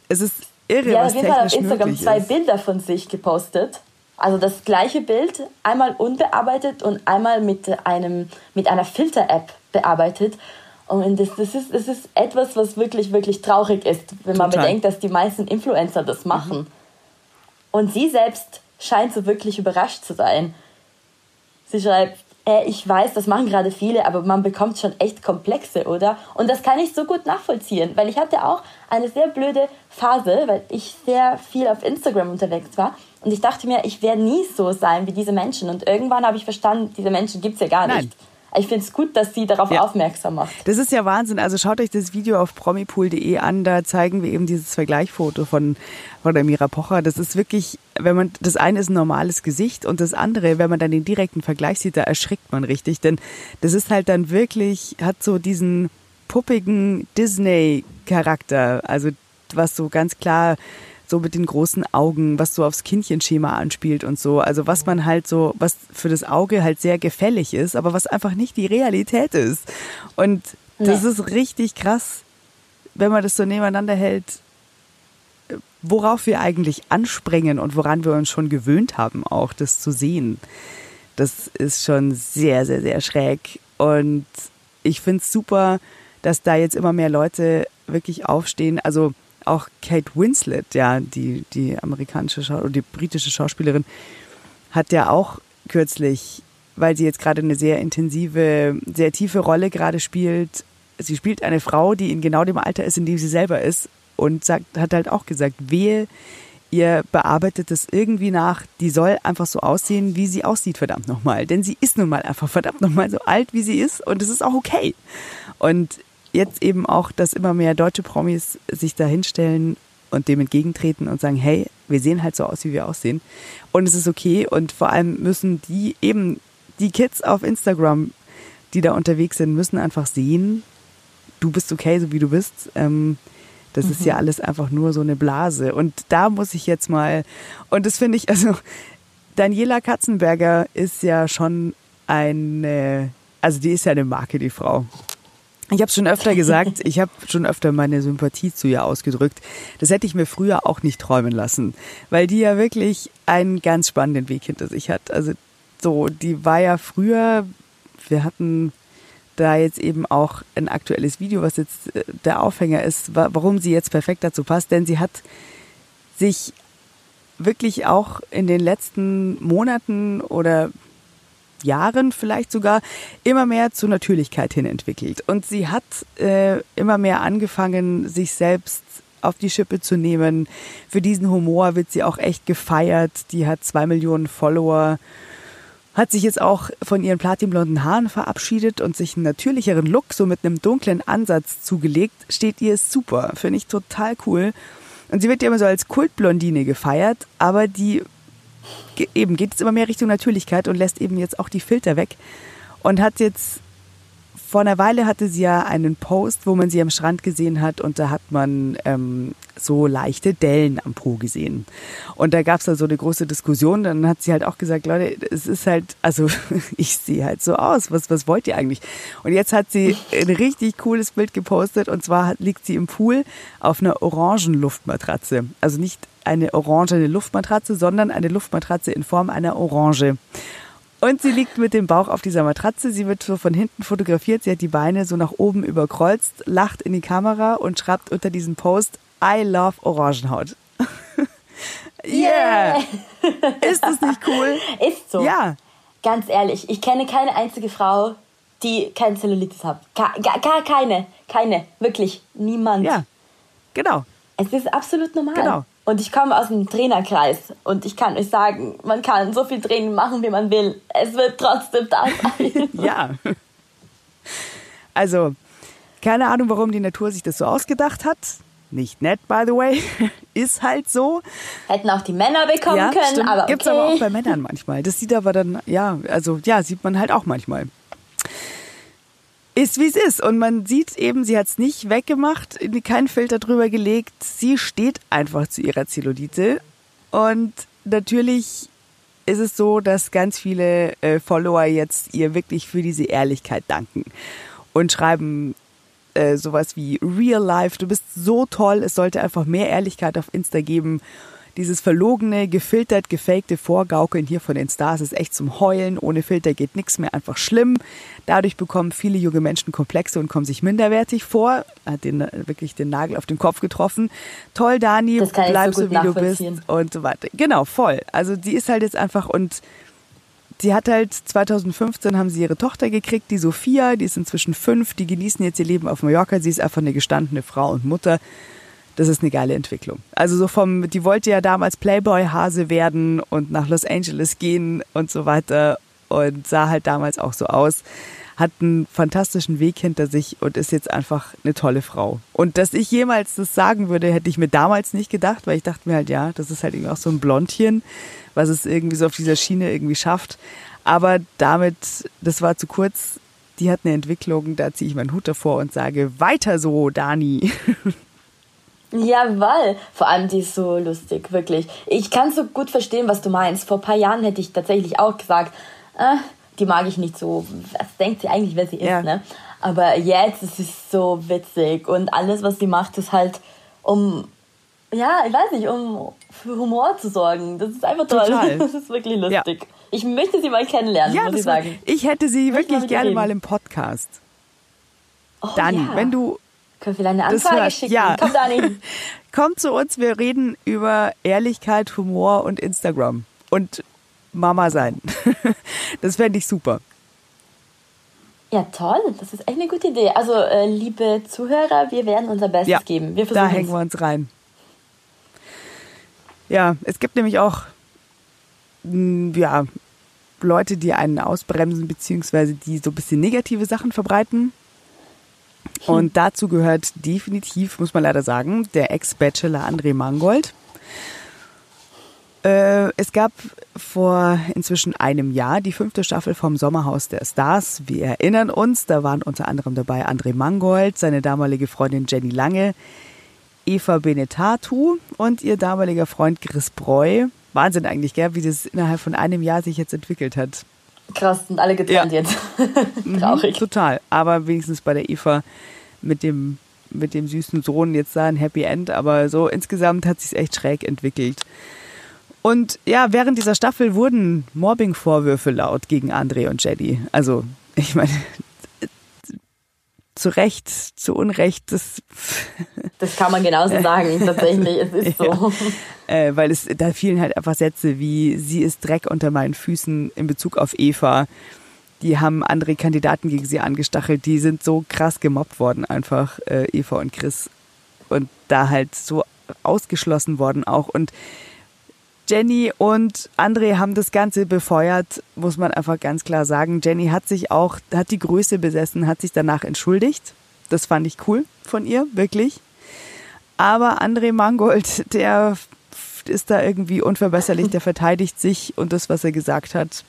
Es ist irre, ja, was auf jeden Fall auf Instagram zwei ist. Bilder von sich gepostet. Also das gleiche Bild, einmal unbearbeitet und einmal mit, einem, mit einer Filter-App bearbeitet. Und das, das, ist, das ist etwas, was wirklich, wirklich traurig ist, wenn Total. man bedenkt, dass die meisten Influencer das machen. Mhm. Und sie selbst scheint so wirklich überrascht zu sein. Sie schreibt, äh, ich weiß, das machen gerade viele, aber man bekommt schon echt Komplexe, oder? Und das kann ich so gut nachvollziehen, weil ich hatte auch eine sehr blöde Phase, weil ich sehr viel auf Instagram unterwegs war. Und ich dachte mir, ich werde nie so sein wie diese Menschen. Und irgendwann habe ich verstanden, diese Menschen gibt es ja gar Nein. nicht. Ich finde es gut, dass sie darauf ja. aufmerksam macht. Das ist ja Wahnsinn. Also schaut euch das Video auf promipool.de an. Da zeigen wir eben dieses Vergleichfoto von, von der Mira Pocher. Das ist wirklich, wenn man, das eine ist ein normales Gesicht und das andere, wenn man dann den direkten Vergleich sieht, da erschrickt man richtig. Denn das ist halt dann wirklich, hat so diesen puppigen Disney-Charakter. Also was so ganz klar so mit den großen Augen, was so aufs Kindchenschema anspielt und so. Also was man halt so, was für das Auge halt sehr gefällig ist, aber was einfach nicht die Realität ist. Und das nee. ist richtig krass, wenn man das so nebeneinander hält, worauf wir eigentlich anspringen und woran wir uns schon gewöhnt haben, auch das zu sehen. Das ist schon sehr, sehr, sehr schräg. Und ich finde es super, dass da jetzt immer mehr Leute wirklich aufstehen. Also auch Kate Winslet, ja, die, die amerikanische Schau oder die britische Schauspielerin, hat ja auch kürzlich, weil sie jetzt gerade eine sehr intensive, sehr tiefe Rolle gerade spielt, sie spielt eine Frau, die in genau dem Alter ist, in dem sie selber ist und sagt, hat halt auch gesagt, wehe, ihr bearbeitet es irgendwie nach, die soll einfach so aussehen, wie sie aussieht, verdammt nochmal. Denn sie ist nun mal einfach verdammt nochmal so alt, wie sie ist und es ist auch okay. Und jetzt eben auch, dass immer mehr deutsche Promis sich da hinstellen und dem entgegentreten und sagen, hey, wir sehen halt so aus, wie wir aussehen. Und es ist okay. Und vor allem müssen die eben, die Kids auf Instagram, die da unterwegs sind, müssen einfach sehen, du bist okay, so wie du bist. Ähm, das mhm. ist ja alles einfach nur so eine Blase. Und da muss ich jetzt mal, und das finde ich, also Daniela Katzenberger ist ja schon eine, also die ist ja eine Marke, die Frau. Ich habe schon öfter gesagt, ich habe schon öfter meine Sympathie zu ihr ausgedrückt. Das hätte ich mir früher auch nicht träumen lassen, weil die ja wirklich einen ganz spannenden Weg hinter sich hat. Also so, die war ja früher, wir hatten da jetzt eben auch ein aktuelles Video, was jetzt äh, der Aufhänger ist, warum sie jetzt perfekt dazu passt, denn sie hat sich wirklich auch in den letzten Monaten oder Jahren vielleicht sogar immer mehr zur Natürlichkeit hin entwickelt. Und sie hat äh, immer mehr angefangen, sich selbst auf die Schippe zu nehmen. Für diesen Humor wird sie auch echt gefeiert. Die hat zwei Millionen Follower, hat sich jetzt auch von ihren platinblonden Haaren verabschiedet und sich einen natürlicheren Look, so mit einem dunklen Ansatz zugelegt. Steht ihr super. Finde ich total cool. Und sie wird ja immer so als Kultblondine gefeiert, aber die eben geht es immer mehr Richtung Natürlichkeit und lässt eben jetzt auch die Filter weg und hat jetzt vor einer Weile hatte sie ja einen Post, wo man sie am Strand gesehen hat und da hat man ähm, so leichte Dellen am Po gesehen. Und da gab es da so eine große Diskussion. Dann hat sie halt auch gesagt, Leute, es ist halt, also ich sehe halt so aus. Was, was wollt ihr eigentlich? Und jetzt hat sie ein richtig cooles Bild gepostet und zwar liegt sie im Pool auf einer orangen Luftmatratze. Also nicht eine orangene Luftmatratze, sondern eine Luftmatratze in Form einer Orange. Und sie liegt mit dem Bauch auf dieser Matratze. Sie wird so von hinten fotografiert. Sie hat die Beine so nach oben überkreuzt, lacht in die Kamera und schreibt unter diesem Post, I love Orangenhaut. yeah! yeah. Ist das nicht cool? Ist so. Ja. Ganz ehrlich, ich kenne keine einzige Frau, die kein Zellulitis hat. Gar, gar keine. Keine. Wirklich. Niemand. Ja. Genau. Es ist absolut normal. Genau. Und ich komme aus dem Trainerkreis und ich kann euch sagen, man kann so viel Training machen, wie man will. Es wird trotzdem da sein. ja. Also, keine Ahnung, warum die Natur sich das so ausgedacht hat. Nicht nett, by the way. Ist halt so. Hätten auch die Männer bekommen ja, können, stimmt. aber okay. Gibt's aber auch bei Männern manchmal. Das sieht aber dann, ja, also ja, sieht man halt auch manchmal ist wie es ist. Und man sieht eben, sie hat es nicht weggemacht, keinen Filter drüber gelegt. Sie steht einfach zu ihrer Zellulite. Und natürlich ist es so, dass ganz viele äh, Follower jetzt ihr wirklich für diese Ehrlichkeit danken und schreiben äh, sowas wie Real Life, du bist so toll, es sollte einfach mehr Ehrlichkeit auf Insta geben dieses verlogene, gefiltert, gefakte Vorgaukeln hier von den Stars ist echt zum Heulen. Ohne Filter geht nichts mehr, einfach schlimm. Dadurch bekommen viele junge Menschen Komplexe und kommen sich minderwertig vor. Hat den, wirklich den Nagel auf den Kopf getroffen. Toll, Dani, bleib so, so wie du bist und so weiter. Genau, voll. Also die ist halt jetzt einfach und sie hat halt 2015 haben sie ihre Tochter gekriegt, die Sophia, die ist inzwischen fünf, die genießen jetzt ihr Leben auf Mallorca. Sie ist einfach eine gestandene Frau und Mutter das ist eine geile Entwicklung. Also so vom, die wollte ja damals Playboy-Hase werden und nach Los Angeles gehen und so weiter und sah halt damals auch so aus. Hat einen fantastischen Weg hinter sich und ist jetzt einfach eine tolle Frau. Und dass ich jemals das sagen würde, hätte ich mir damals nicht gedacht, weil ich dachte mir halt, ja, das ist halt irgendwie auch so ein Blondchen, was es irgendwie so auf dieser Schiene irgendwie schafft. Aber damit, das war zu kurz, die hat eine Entwicklung, da ziehe ich meinen Hut davor und sage, weiter so, Dani. Jawoll. Vor allem, die ist so lustig, wirklich. Ich kann so gut verstehen, was du meinst. Vor ein paar Jahren hätte ich tatsächlich auch gesagt, äh, die mag ich nicht so. Was denkt sie eigentlich, wer sie ist, ne? Aber jetzt ist es so witzig und alles, was sie macht, ist halt, um, ja, ich weiß nicht, um für Humor zu sorgen. Das ist einfach toll. Total. Das ist wirklich lustig. Ja. Ich möchte sie mal kennenlernen, ja, muss ich sagen. ich hätte sie wirklich gerne mal im Podcast. Oh, Dani, ja. wenn du können wir eine Anfrage schicken? Ja. Komm, Dani. Kommt zu uns, wir reden über Ehrlichkeit, Humor und Instagram. Und Mama sein. das fände ich super. Ja, toll. Das ist echt eine gute Idee. Also, äh, liebe Zuhörer, wir werden unser Bestes ja, geben. Wir da hängen wir uns rein. Ja, es gibt nämlich auch mm, ja, Leute, die einen ausbremsen, beziehungsweise die so ein bisschen negative Sachen verbreiten. Und dazu gehört definitiv, muss man leider sagen, der Ex-Bachelor André Mangold. Äh, es gab vor inzwischen einem Jahr die fünfte Staffel vom Sommerhaus der Stars. Wir erinnern uns, da waren unter anderem dabei André Mangold, seine damalige Freundin Jenny Lange, Eva Benetatu und ihr damaliger Freund Chris Breu. Wahnsinn eigentlich, gell, wie das innerhalb von einem Jahr sich jetzt entwickelt hat. Krass, sind alle getrennt ja. jetzt. Traurig. Mhm, total. Aber wenigstens bei der Eva mit dem, mit dem süßen Sohn jetzt da ein Happy End. Aber so insgesamt hat sich echt schräg entwickelt. Und ja, während dieser Staffel wurden Mobbing-Vorwürfe laut gegen André und Jenny. Also, ich meine, zu Recht, zu Unrecht, das. Das kann man genauso sagen, tatsächlich. Es ist so. Ja, äh, weil es, da fielen halt einfach Sätze wie, sie ist Dreck unter meinen Füßen in Bezug auf Eva. Die haben andere Kandidaten gegen sie angestachelt, die sind so krass gemobbt worden, einfach, äh, Eva und Chris. Und da halt so ausgeschlossen worden auch. Und Jenny und André haben das Ganze befeuert, muss man einfach ganz klar sagen. Jenny hat sich auch, hat die Größe besessen, hat sich danach entschuldigt. Das fand ich cool von ihr, wirklich. Aber André Mangold, der ist da irgendwie unverbesserlich, der verteidigt sich und das, was er gesagt hat.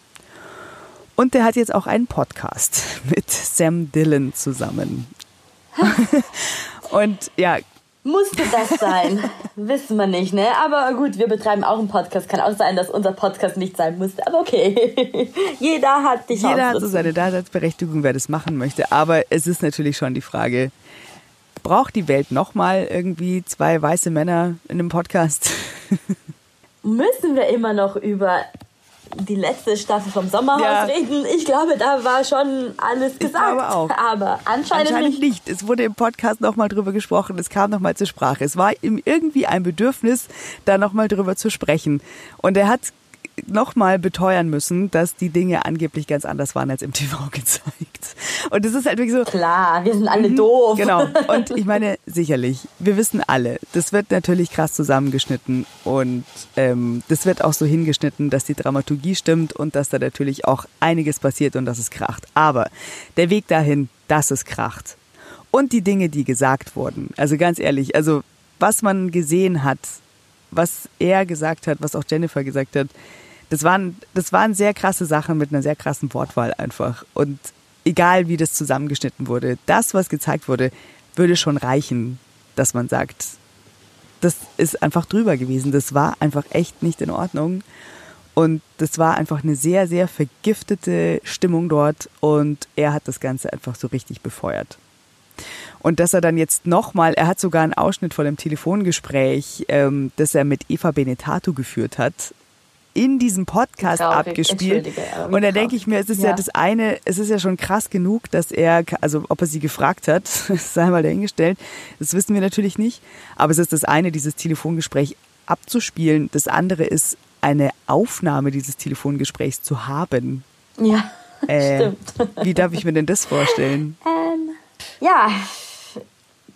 Und der hat jetzt auch einen Podcast mit Sam Dillon zusammen. und ja, musste das sein? Wissen wir nicht, ne? Aber gut, wir betreiben auch einen Podcast. Kann auch sein, dass unser Podcast nicht sein musste. Aber okay. Jeder hat die Chance. Jeder hat so seine Daseinsberechtigung, wer das machen möchte. Aber es ist natürlich schon die Frage, braucht die Welt nochmal irgendwie zwei weiße Männer in einem Podcast? Müssen wir immer noch über die letzte Staffel vom Sommerhaus ja. reden. Ich glaube, da war schon alles gesagt. Ich glaube auch. Aber anscheinend, anscheinend nicht. nicht. Es wurde im Podcast nochmal drüber gesprochen. Es kam nochmal zur Sprache. Es war ihm irgendwie ein Bedürfnis, da nochmal drüber zu sprechen. Und er hat nochmal beteuern müssen, dass die Dinge angeblich ganz anders waren als im TV gezeigt. Und es ist halt wirklich so. Klar, wir sind alle mhm, doof. Genau. Und ich meine, sicherlich, wir wissen alle, das wird natürlich krass zusammengeschnitten und ähm, das wird auch so hingeschnitten, dass die Dramaturgie stimmt und dass da natürlich auch einiges passiert und dass es kracht. Aber der Weg dahin, dass es kracht und die Dinge, die gesagt wurden, also ganz ehrlich, also was man gesehen hat, was er gesagt hat, was auch Jennifer gesagt hat, das waren, das waren sehr krasse Sachen mit einer sehr krassen Wortwahl einfach. Und egal wie das zusammengeschnitten wurde, das, was gezeigt wurde, würde schon reichen, dass man sagt, das ist einfach drüber gewesen. Das war einfach echt nicht in Ordnung. Und das war einfach eine sehr, sehr vergiftete Stimmung dort. Und er hat das Ganze einfach so richtig befeuert. Und dass er dann jetzt nochmal, er hat sogar einen Ausschnitt von dem Telefongespräch, ähm, das er mit Eva Benetato geführt hat, in diesem Podcast Traurig. abgespielt. Und da denke ich mir, es ist ja. ja. das eine, es ist ja schon krass genug, dass er, also ob er sie gefragt hat, sei mal dahingestellt, das wissen wir natürlich nicht. Aber es ist das eine, dieses Telefongespräch abzuspielen. Das andere ist, eine Aufnahme dieses Telefongesprächs zu haben. Ja, äh, stimmt. Wie darf ich mir denn das vorstellen? Ähm, ja,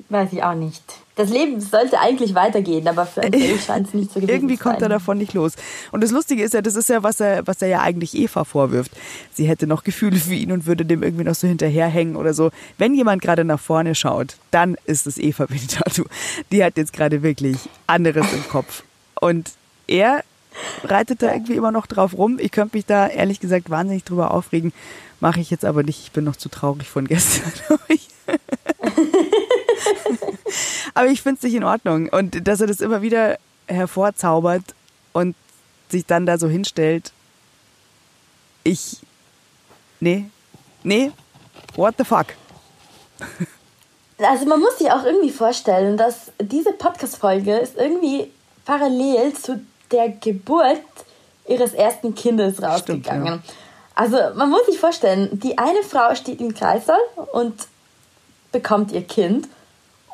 weiß ich auch nicht das Leben sollte eigentlich weitergehen, aber für André scheint es nicht so gewesen Irgendwie kommt er davon nicht los. Und das Lustige ist ja, das ist ja, was er, was er ja eigentlich Eva vorwirft. Sie hätte noch Gefühle für ihn und würde dem irgendwie noch so hinterherhängen oder so. Wenn jemand gerade nach vorne schaut, dann ist es Eva Benedatu. Die hat jetzt gerade wirklich anderes im Kopf. Und er reitet da irgendwie immer noch drauf rum. Ich könnte mich da ehrlich gesagt wahnsinnig drüber aufregen. Mache ich jetzt aber nicht. Ich bin noch zu traurig von gestern. Aber ich finde es nicht in Ordnung. Und dass er das immer wieder hervorzaubert und sich dann da so hinstellt. Ich. Nee. Nee. What the fuck? Also man muss sich auch irgendwie vorstellen, dass diese Podcast-Folge ist irgendwie parallel zu der Geburt ihres ersten Kindes rausgegangen. Stimmt, ja. Also man muss sich vorstellen, die eine Frau steht im Kreißsaal und bekommt ihr Kind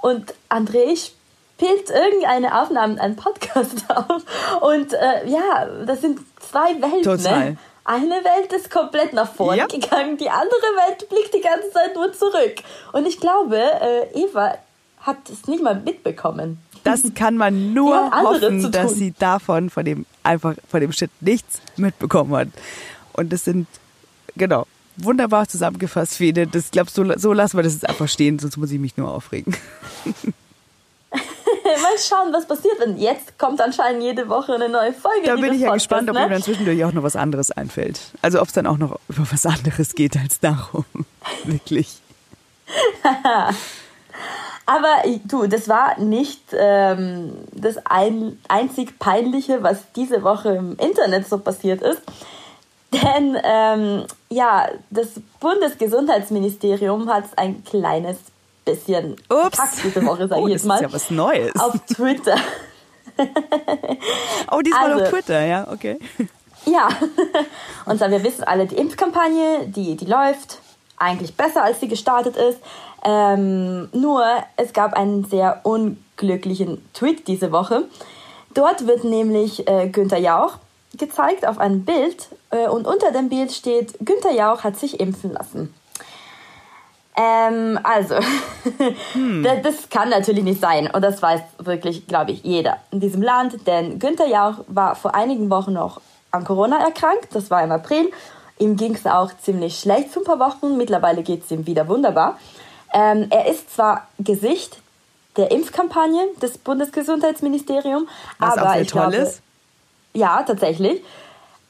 und André spielt irgendeine Aufnahme, einen Podcast auf. Und äh, ja, das sind zwei Welten. Ne? Total. Ne? Eine Welt ist komplett nach vorne ja. gegangen, die andere Welt blickt die ganze Zeit nur zurück. Und ich glaube, äh, Eva hat es nicht mal mitbekommen. Das kann man nur hoffen, dass sie davon, von dem, einfach von dem Shit nichts mitbekommen hat. Und das sind, genau, wunderbar zusammengefasst, Fede. Das glaubst so, so lassen wir das jetzt einfach stehen, sonst muss ich mich nur aufregen. Mal schauen, was passiert, denn jetzt kommt anscheinend jede Woche eine neue Folge. Da bin ich ja Podcast, gespannt, ob ne? mir dann zwischendurch auch noch was anderes einfällt. Also ob es dann auch noch über was anderes geht als darum. Wirklich. Aber du, das war nicht ähm, das ein, einzig Peinliche, was diese Woche im Internet so passiert ist. Denn ähm, ja, das Bundesgesundheitsministerium hat ein kleines bisschen Ups. diese Woche, sag oh, ich das jetzt mal. ist ja was Neues. Auf Twitter. oh, diesmal Also- auf Twitter, ja, okay. Ja, und zwar, wir wissen alle, die Impfkampagne, die, die läuft eigentlich besser, als sie gestartet ist. Ähm, nur, es gab einen sehr unglücklichen Tweet diese Woche. Dort wird nämlich äh, Günther Jauch gezeigt auf einem Bild und unter dem Bild steht, Günther Jauch hat sich impfen lassen. Ähm, also, das, das kann natürlich nicht sein. Und das weiß wirklich, glaube ich, jeder in diesem Land. Denn Günther Jauch war vor einigen Wochen noch an Corona erkrankt. Das war im April. Ihm ging es auch ziemlich schlecht für ein paar Wochen. Mittlerweile geht es ihm wieder wunderbar. Ähm, er ist zwar Gesicht der Impfkampagne des Bundesgesundheitsministeriums, Was aber auch sehr ich toll glaube, ist. ja, tatsächlich.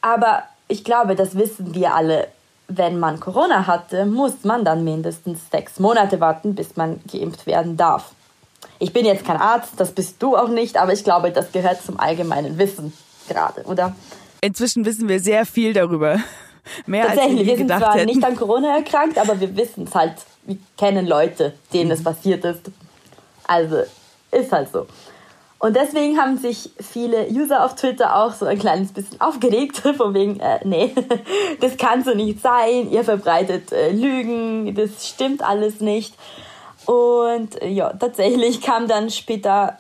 Aber ich glaube, das wissen wir alle. Wenn man Corona hatte, muss man dann mindestens sechs Monate warten, bis man geimpft werden darf. Ich bin jetzt kein Arzt, das bist du auch nicht, aber ich glaube, das gehört zum allgemeinen Wissen gerade, oder? Inzwischen wissen wir sehr viel darüber. Mehr als wir Tatsächlich, wir sind zwar hätten. nicht an Corona erkrankt, aber wir wissen es halt. Wir kennen Leute, denen Mhm. es passiert ist. Also, ist halt so. Und deswegen haben sich viele User auf Twitter auch so ein kleines bisschen aufgeregt, von wegen, äh, nee, das kann so nicht sein, ihr verbreitet äh, Lügen, das stimmt alles nicht. Und äh, ja, tatsächlich kam dann später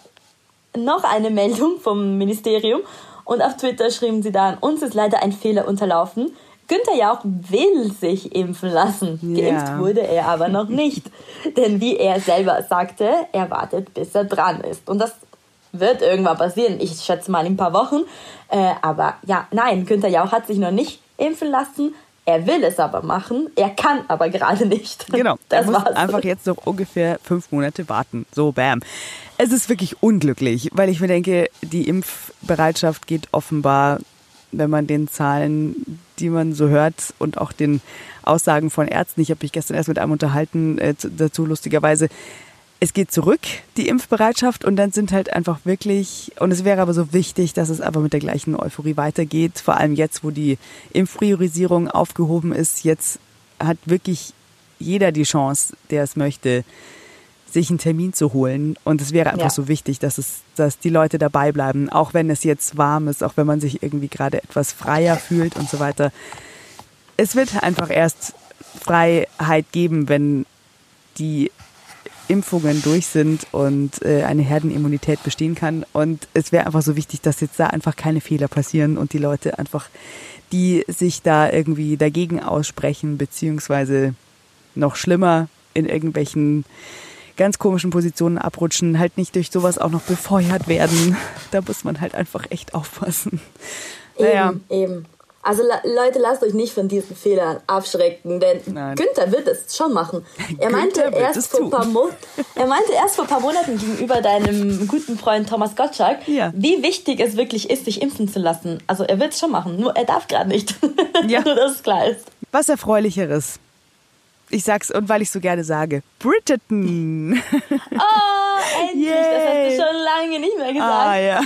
noch eine Meldung vom Ministerium und auf Twitter schrieben sie dann, uns ist leider ein Fehler unterlaufen. Günther Jauch will sich impfen lassen. Geimpft wurde er aber noch nicht. Denn wie er selber sagte, er wartet, bis er dran ist. Und das wird irgendwann passieren. Ich schätze mal in ein paar Wochen. Äh, aber ja, nein, Günther Jauch hat sich noch nicht impfen lassen. Er will es aber machen. Er kann aber gerade nicht. Genau, er das muss war's. einfach jetzt noch ungefähr fünf Monate warten. So, bam. Es ist wirklich unglücklich, weil ich mir denke, die Impfbereitschaft geht offenbar, wenn man den Zahlen, die man so hört und auch den Aussagen von Ärzten, ich habe mich gestern erst mit einem unterhalten äh, zu- dazu lustigerweise, es geht zurück, die Impfbereitschaft, und dann sind halt einfach wirklich, und es wäre aber so wichtig, dass es einfach mit der gleichen Euphorie weitergeht, vor allem jetzt, wo die Impfpriorisierung aufgehoben ist, jetzt hat wirklich jeder die Chance, der es möchte, sich einen Termin zu holen. Und es wäre einfach Ja. so wichtig, dass es, dass die Leute dabei bleiben, auch wenn es jetzt warm ist, auch wenn man sich irgendwie gerade etwas freier fühlt und so weiter. Es wird einfach erst Freiheit geben, wenn die Impfungen durch sind und äh, eine Herdenimmunität bestehen kann. Und es wäre einfach so wichtig, dass jetzt da einfach keine Fehler passieren und die Leute einfach, die sich da irgendwie dagegen aussprechen, beziehungsweise noch schlimmer in irgendwelchen ganz komischen Positionen abrutschen, halt nicht durch sowas auch noch befeuert werden. Da muss man halt einfach echt aufpassen. Naja, Eben, eben. Also Leute, lasst euch nicht von diesen Fehlern abschrecken, denn Nein. Günther wird es schon machen. Er meinte, erst vor ein paar. Mo er meinte erst vor ein paar Monaten gegenüber deinem guten Freund Thomas Gottschalk, Ja. wie wichtig es wirklich ist, sich impfen zu lassen. Also er wird es schon machen, nur er darf gerade nicht. Ja. nur dass es klar ist. was Erfreulicheres. Ich sag's, und weil ich so gerne sage, Bridgerton. Oh, endlich! Das hast Yay. du schon lange nicht mehr gesagt. Ah, ja.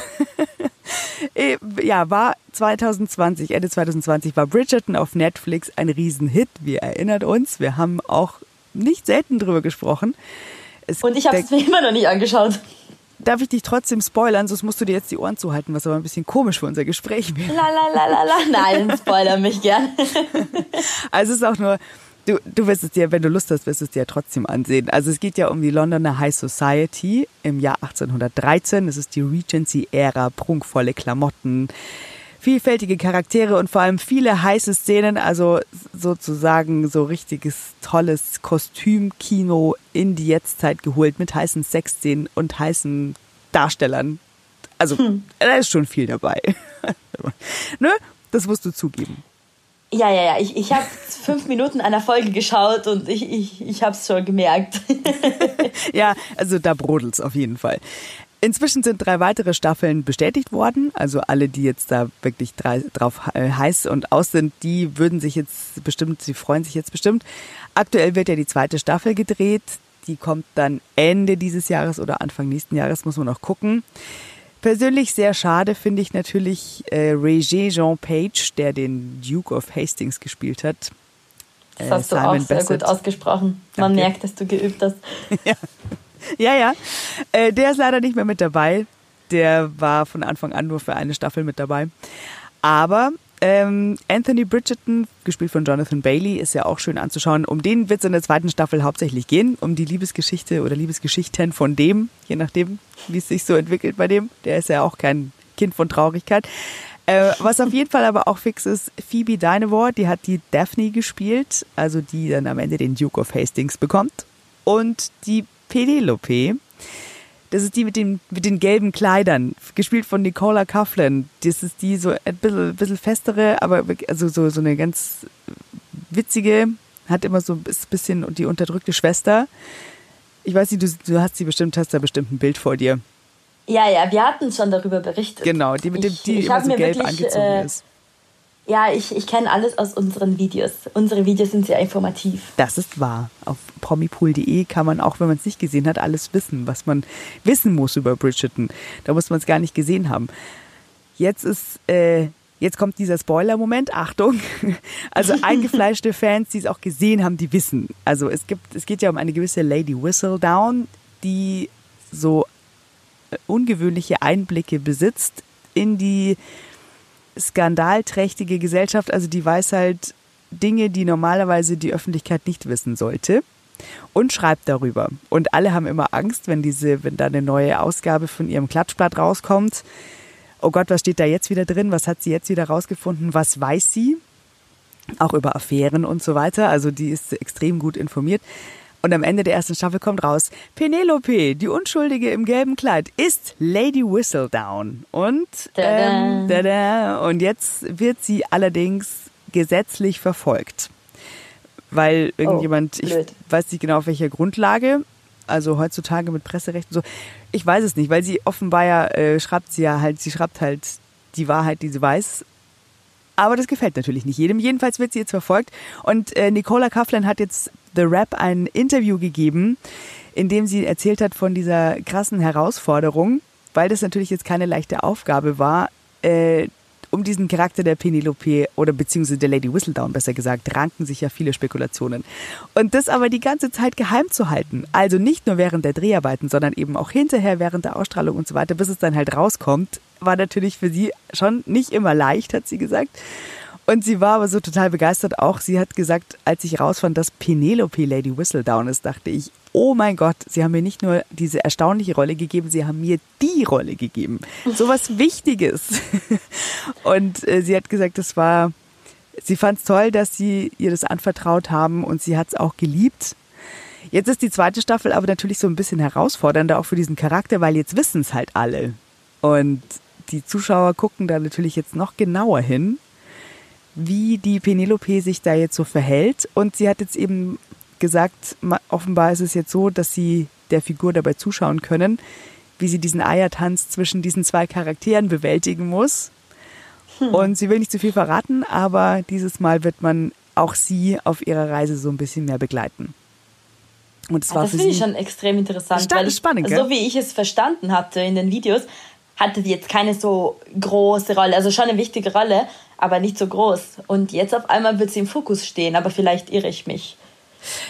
Eh, ja, war 2020, Ende 2020 war Bridgerton auf Netflix ein Riesenhit. Wir erinnern uns, wir haben auch nicht selten drüber gesprochen. Es, Und ich habe es mir immer noch nicht angeschaut. Darf ich dich trotzdem spoilern, sonst musst du dir jetzt die Ohren zuhalten, was aber ein bisschen komisch für unser Gespräch wäre. La la la la la. Nein, spoiler mich gern. Also es ist auch nur, du, du wirst es dir, wenn du Lust hast, wirst du es dir trotzdem ansehen. Also es geht ja um die Londoner High Society im Jahr 1813. Es ist die Regency-Ära, prunkvolle Klamotten, vielfältige Charaktere und vor allem viele heiße Szenen, also sozusagen so richtiges tolles Kostümkino in die Jetztzeit geholt mit heißen Sexszenen und heißen Darstellern. Also da ist schon viel dabei. ne? Das musst du zugeben. Ja, ja, ja. Ich, ich habe fünf Minuten einer Folge geschaut und ich, ich, ich habe es schon gemerkt. Ja, also da brodelt's auf jeden Fall. Inzwischen sind drei weitere Staffeln bestätigt worden. Also alle, die jetzt da wirklich drei, drauf äh, heiß und aus sind, die würden sich jetzt bestimmt, sie freuen sich jetzt bestimmt. Aktuell wird ja die zweite Staffel gedreht. Die kommt dann Ende dieses Jahres oder Anfang nächsten Jahres, muss man noch gucken. Persönlich sehr schade finde ich natürlich äh, Regé Jean Page, der den Duke of Hastings gespielt hat. Das hast äh, du auch sehr Bassett. gut ausgesprochen. Man Danke. merkt, dass du geübt hast. ja, ja. ja. Äh, der ist leider nicht mehr mit dabei. Der war von Anfang an nur für eine Staffel mit dabei. Aber ähm, Anthony Bridgerton, gespielt von Jonathan Bailey, ist ja auch schön anzuschauen. Um den wird es in der zweiten Staffel hauptsächlich gehen, um die Liebesgeschichte oder Liebesgeschichten von dem, je nachdem, wie es sich so entwickelt bei dem. Der ist ja auch kein Kind von Traurigkeit. Äh, was auf jeden Fall aber auch fix ist, Phoebe Dynevor, die hat die Daphne gespielt, also die dann am Ende den Duke of Hastings bekommt. Und die Penelope, das ist die mit den, mit den gelben Kleidern, gespielt von Nicola Coughlan. Das ist die so ein bisschen, ein bisschen festere, aber also so, so eine ganz witzige, hat immer so ein bisschen die unterdrückte Schwester. Ich weiß nicht, du, du hast sie bestimmt, hast da bestimmt ein Bild vor dir. Ja, ja, wir hatten schon darüber berichtet. Genau, die mit dem, die ich, ich immer so gelb wirklich, angezogen äh, ist. Ja, ich, ich kenne alles aus unseren Videos. Unsere Videos sind sehr informativ. Das ist wahr. Auf promipool.de kann man auch, wenn man es nicht gesehen hat, alles wissen, was man wissen muss über Bridgerton. Da muss man es gar nicht gesehen haben. Jetzt ist, äh, jetzt kommt dieser Spoiler-Moment. Achtung. Also eingefleischte Fans, die es auch gesehen haben, die wissen. Also es gibt, es geht ja um eine gewisse Lady Whistledown, die so äh, ungewöhnliche Einblicke besitzt in die skandalträchtige Gesellschaft, also die weiß halt Dinge, die normalerweise die Öffentlichkeit nicht wissen sollte und schreibt darüber. Und alle haben immer Angst, wenn diese, wenn da eine neue Ausgabe von ihrem Klatschblatt rauskommt. Oh Gott, was steht da jetzt wieder drin? Was hat sie jetzt wieder rausgefunden? Was weiß sie? Auch über Affären und so weiter. Also die ist extrem gut informiert. Und am Ende der ersten Staffel kommt raus, Penelope, die Unschuldige im gelben Kleid, ist Lady Whistledown. Und, ähm, tada. und jetzt wird sie allerdings gesetzlich verfolgt. Weil irgendjemand, oh, ich weiß nicht genau auf welcher Grundlage, also heutzutage mit Presserecht und so, ich weiß es nicht, weil sie offenbar ja, äh, schreibt sie ja halt, sie schreibt halt die Wahrheit, die sie weiß aber das gefällt natürlich nicht jedem. Jedenfalls wird sie jetzt verfolgt. Und äh, Nicola Coughlan hat jetzt The Rap ein Interview gegeben, in dem sie erzählt hat von dieser krassen Herausforderung, weil das natürlich jetzt keine leichte Aufgabe war, äh, um diesen Charakter der Penelope oder beziehungsweise der Lady Whistledown besser gesagt, ranken sich ja viele Spekulationen. Und das aber die ganze Zeit geheim zu halten, also nicht nur während der Dreharbeiten, sondern eben auch hinterher während der Ausstrahlung und so weiter, bis es dann halt rauskommt, war natürlich für sie schon nicht immer leicht, hat sie gesagt. Und sie war aber so total begeistert auch. Sie hat gesagt, als ich rausfand, dass Penelope Lady Whistledown ist, dachte ich, oh mein Gott, sie haben mir nicht nur diese erstaunliche Rolle gegeben, sie haben mir die Rolle gegeben. So was Wichtiges. Und äh, sie hat gesagt, das war, sie fand es toll, dass sie ihr das anvertraut haben und sie hat es auch geliebt. Jetzt ist die zweite Staffel aber natürlich so ein bisschen herausfordernder auch für diesen Charakter, weil jetzt wissen es halt alle. Und die Zuschauer gucken da natürlich jetzt noch genauer hin wie die Penelope sich da jetzt so verhält. Und sie hat jetzt eben gesagt, offenbar ist es jetzt so, dass sie der Figur dabei zuschauen können, wie sie diesen Eiertanz zwischen diesen zwei Charakteren bewältigen muss. Hm. Und sie will nicht zu viel verraten, aber dieses Mal wird man auch sie auf ihrer Reise so ein bisschen mehr begleiten. Und es war das finde ich schon extrem interessant. weil ich, spannend, so wie ich es verstanden hatte in den Videos, hatte die jetzt keine so große Rolle, also schon eine wichtige Rolle, aber nicht so groß. Und jetzt auf einmal wird sie im Fokus stehen, aber vielleicht irre ich mich.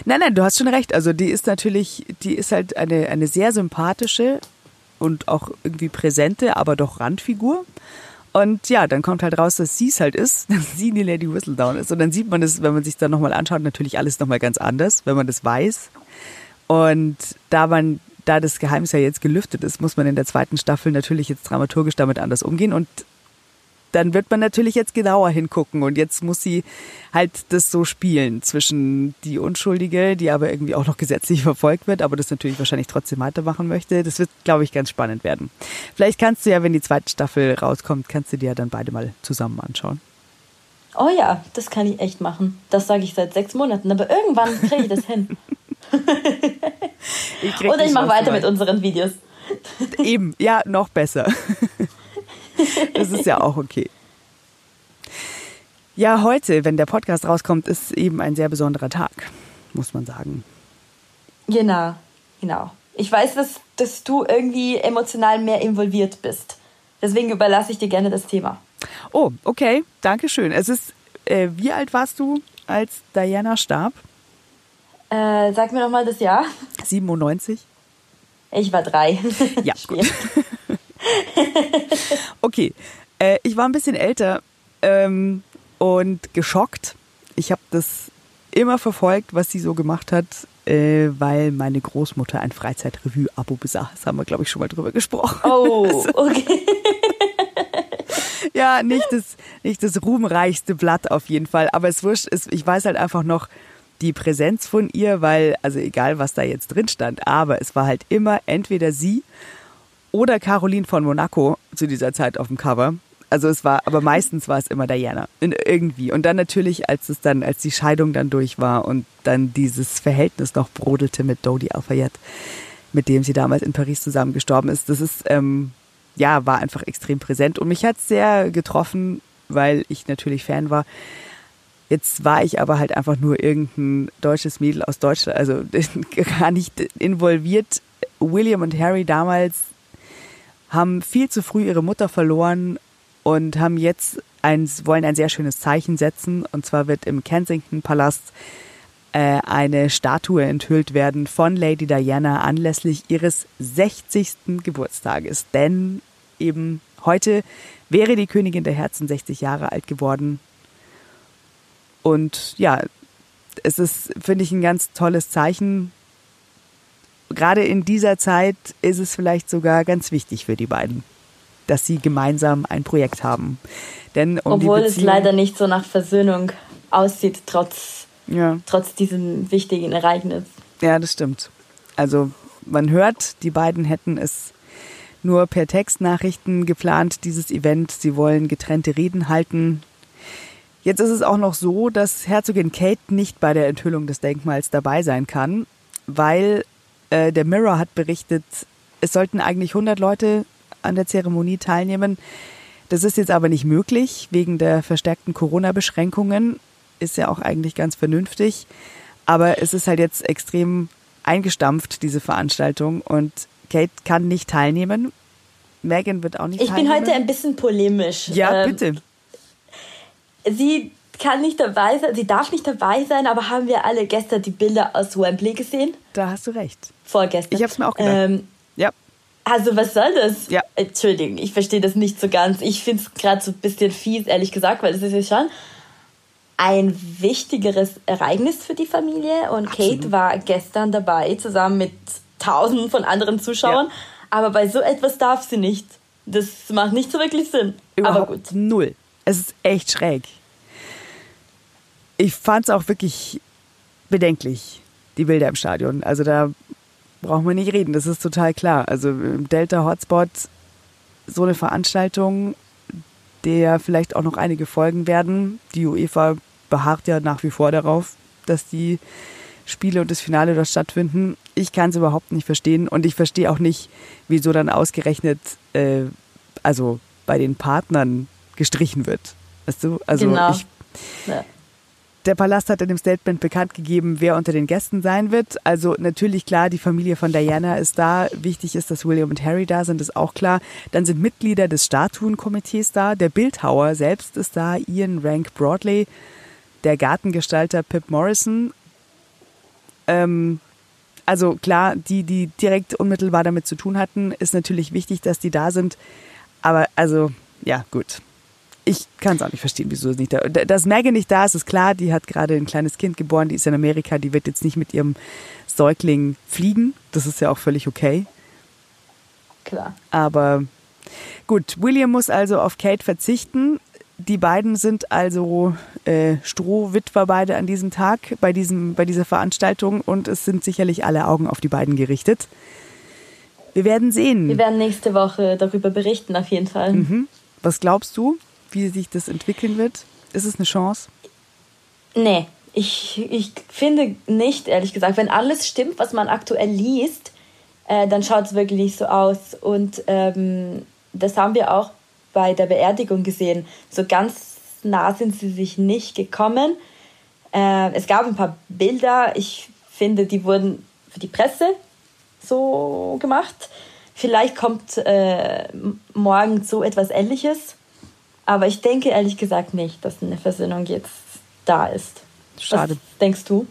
Nein, nein, du hast schon recht. Also die ist natürlich, die ist halt eine, eine sehr sympathische und auch irgendwie präsente, aber doch Randfigur. Und ja, dann kommt halt raus, dass sie es halt ist, dass sie die Lady Whistledown ist. Und dann sieht man es, wenn man sich dann nochmal anschaut, natürlich alles nochmal ganz anders, wenn man das weiß. Und da man da das Geheimnis ja jetzt gelüftet ist, muss man in der zweiten Staffel natürlich jetzt dramaturgisch damit anders umgehen und dann wird man natürlich jetzt genauer hingucken und jetzt muss sie halt das so spielen zwischen die Unschuldige, die aber irgendwie auch noch gesetzlich verfolgt wird, aber das natürlich wahrscheinlich trotzdem weitermachen möchte. Das wird, glaube ich, ganz spannend werden. Vielleicht kannst du ja, wenn die zweite Staffel rauskommt, kannst du dir ja dann beide mal zusammen anschauen. Oh ja, das kann ich echt machen. Das sage ich seit sechs Monaten, aber irgendwann kriege ich das hin. ich Oder ich mache weiter mit unseren Videos. Eben, ja, noch besser. Das ist ja auch okay. Ja, heute, wenn der Podcast rauskommt, ist eben ein sehr besonderer Tag, muss man sagen. Genau, genau. Ich weiß, dass, dass du irgendwie emotional mehr involviert bist Deswegen überlasse ich dir gerne das Thema. Oh, okay, danke schön. Es ist, äh, wie alt warst du, als Diana starb? Äh, sag mir noch mal das Jahr. 97. Ich war drei. Ja, gut. Okay, äh, ich war ein bisschen älter ähm, und geschockt. Ich habe das immer verfolgt, was sie so gemacht hat, äh, weil meine Großmutter ein Freizeitrevue-Abo besaß. Das haben wir, glaube ich, schon mal drüber gesprochen. Oh, okay. ja, nicht das, nicht das ruhmreichste Blatt auf jeden Fall, aber es wurscht, es, ich weiß halt einfach noch die Präsenz von ihr, weil, also egal, was da jetzt drin stand, aber es war halt immer entweder sie oder Caroline von Monaco zu dieser Zeit auf dem Cover. Also es war, aber meistens war es immer Diana. Irgendwie. Und dann natürlich, als es dann, als die Scheidung dann durch war und dann dieses Verhältnis noch brodelte mit Dodi Alfayette, mit dem sie damals in Paris zusammen gestorben ist, das ist, ähm, ja, war einfach extrem präsent. Und mich hat es sehr getroffen, weil ich natürlich Fan war. Jetzt war ich aber halt einfach nur irgendein deutsches Mädel aus Deutschland, also gar nicht involviert. William und Harry damals haben viel zu früh ihre Mutter verloren und haben jetzt ein, wollen ein sehr schönes Zeichen setzen. Und zwar wird im Kensington Palast äh, eine Statue enthüllt werden von Lady Diana anlässlich ihres 60. Geburtstages. Denn eben heute wäre die Königin der Herzen 60 Jahre alt geworden. Und ja, es ist, finde ich, ein ganz tolles Zeichen. Gerade in dieser Zeit ist es vielleicht sogar ganz wichtig für die beiden, dass sie gemeinsam ein Projekt haben. Denn um Obwohl es leider nicht so nach Versöhnung aussieht, trotz, ja. trotz diesem wichtigen Ereignis. Ja, das stimmt. Also man hört, die beiden hätten es nur per Textnachrichten geplant, dieses Event. Sie wollen getrennte Reden halten. Jetzt ist es auch noch so, dass Herzogin Kate nicht bei der Enthüllung des Denkmals dabei sein kann, weil äh, der Mirror hat berichtet, es sollten eigentlich 100 Leute an der Zeremonie teilnehmen. Das ist jetzt aber nicht möglich wegen der verstärkten Corona-Beschränkungen. Ist ja auch eigentlich ganz vernünftig. Aber es ist halt jetzt extrem eingestampft, diese Veranstaltung. Und Kate kann nicht teilnehmen. Megan wird auch nicht ich teilnehmen. Ich bin heute ein bisschen polemisch. Ja, ähm, bitte sie kann nicht dabei sein, sie darf nicht dabei sein, aber haben wir alle gestern die Bilder aus Wembley gesehen? Da hast du recht. Vorgestern. Ich habe es mir auch gedacht. Ähm, ja. Also was soll das? Ja. Entschuldigung, ich verstehe das nicht so ganz. Ich finde es gerade so ein bisschen fies, ehrlich gesagt, weil es ist ja schon ein wichtigeres Ereignis für die Familie und Absolut. Kate war gestern dabei, zusammen mit tausenden von anderen Zuschauern, ja. aber bei so etwas darf sie nicht. Das macht nicht so wirklich Sinn. Überhaupt aber gut. Null. Es ist echt schräg. Ich fand es auch wirklich bedenklich, die Bilder im Stadion. Also da brauchen wir nicht reden, das ist total klar. Also im Delta Hotspot so eine Veranstaltung, der vielleicht auch noch einige folgen werden. Die UEFA beharrt ja nach wie vor darauf, dass die Spiele und das Finale dort stattfinden. Ich kann es überhaupt nicht verstehen und ich verstehe auch nicht, wieso dann ausgerechnet, äh, also bei den Partnern gestrichen wird. Weißt du? Also genau. ich, ja. Der Palast hat in dem Statement bekannt gegeben, wer unter den Gästen sein wird. Also natürlich klar, die Familie von Diana ist da. Wichtig ist, dass William und Harry da sind, ist auch klar. Dann sind Mitglieder des Statuenkomitees da. Der Bildhauer selbst ist da, Ian Rank Broadley. Der Gartengestalter Pip Morrison. Ähm, also klar, die, die direkt unmittelbar damit zu tun hatten, ist natürlich wichtig, dass die da sind. Aber also, ja, gut ich kann es auch nicht verstehen, wieso es nicht da ist. Dass Megan nicht da ist, ist klar. Die hat gerade ein kleines Kind geboren, die ist in Amerika, die wird jetzt nicht mit ihrem Säugling fliegen. Das ist ja auch völlig okay. Klar. Aber gut, William muss also auf Kate verzichten. Die beiden sind also äh, Strohwitwer beide an diesem Tag bei, diesem, bei dieser Veranstaltung und es sind sicherlich alle Augen auf die beiden gerichtet. Wir werden sehen. Wir werden nächste Woche darüber berichten, auf jeden Fall. Mhm. Was glaubst du? Wie sich das entwickeln wird? Ist es eine Chance? Nee, ich, ich finde nicht, ehrlich gesagt. Wenn alles stimmt, was man aktuell liest, äh, dann schaut es wirklich so aus. Und ähm, das haben wir auch bei der Beerdigung gesehen. So ganz nah sind sie sich nicht gekommen. Äh, es gab ein paar Bilder, ich finde, die wurden für die Presse so gemacht. Vielleicht kommt äh, morgen so etwas Ähnliches. Aber ich denke ehrlich gesagt nicht, dass eine Versöhnung jetzt da ist. Schade. Was denkst du?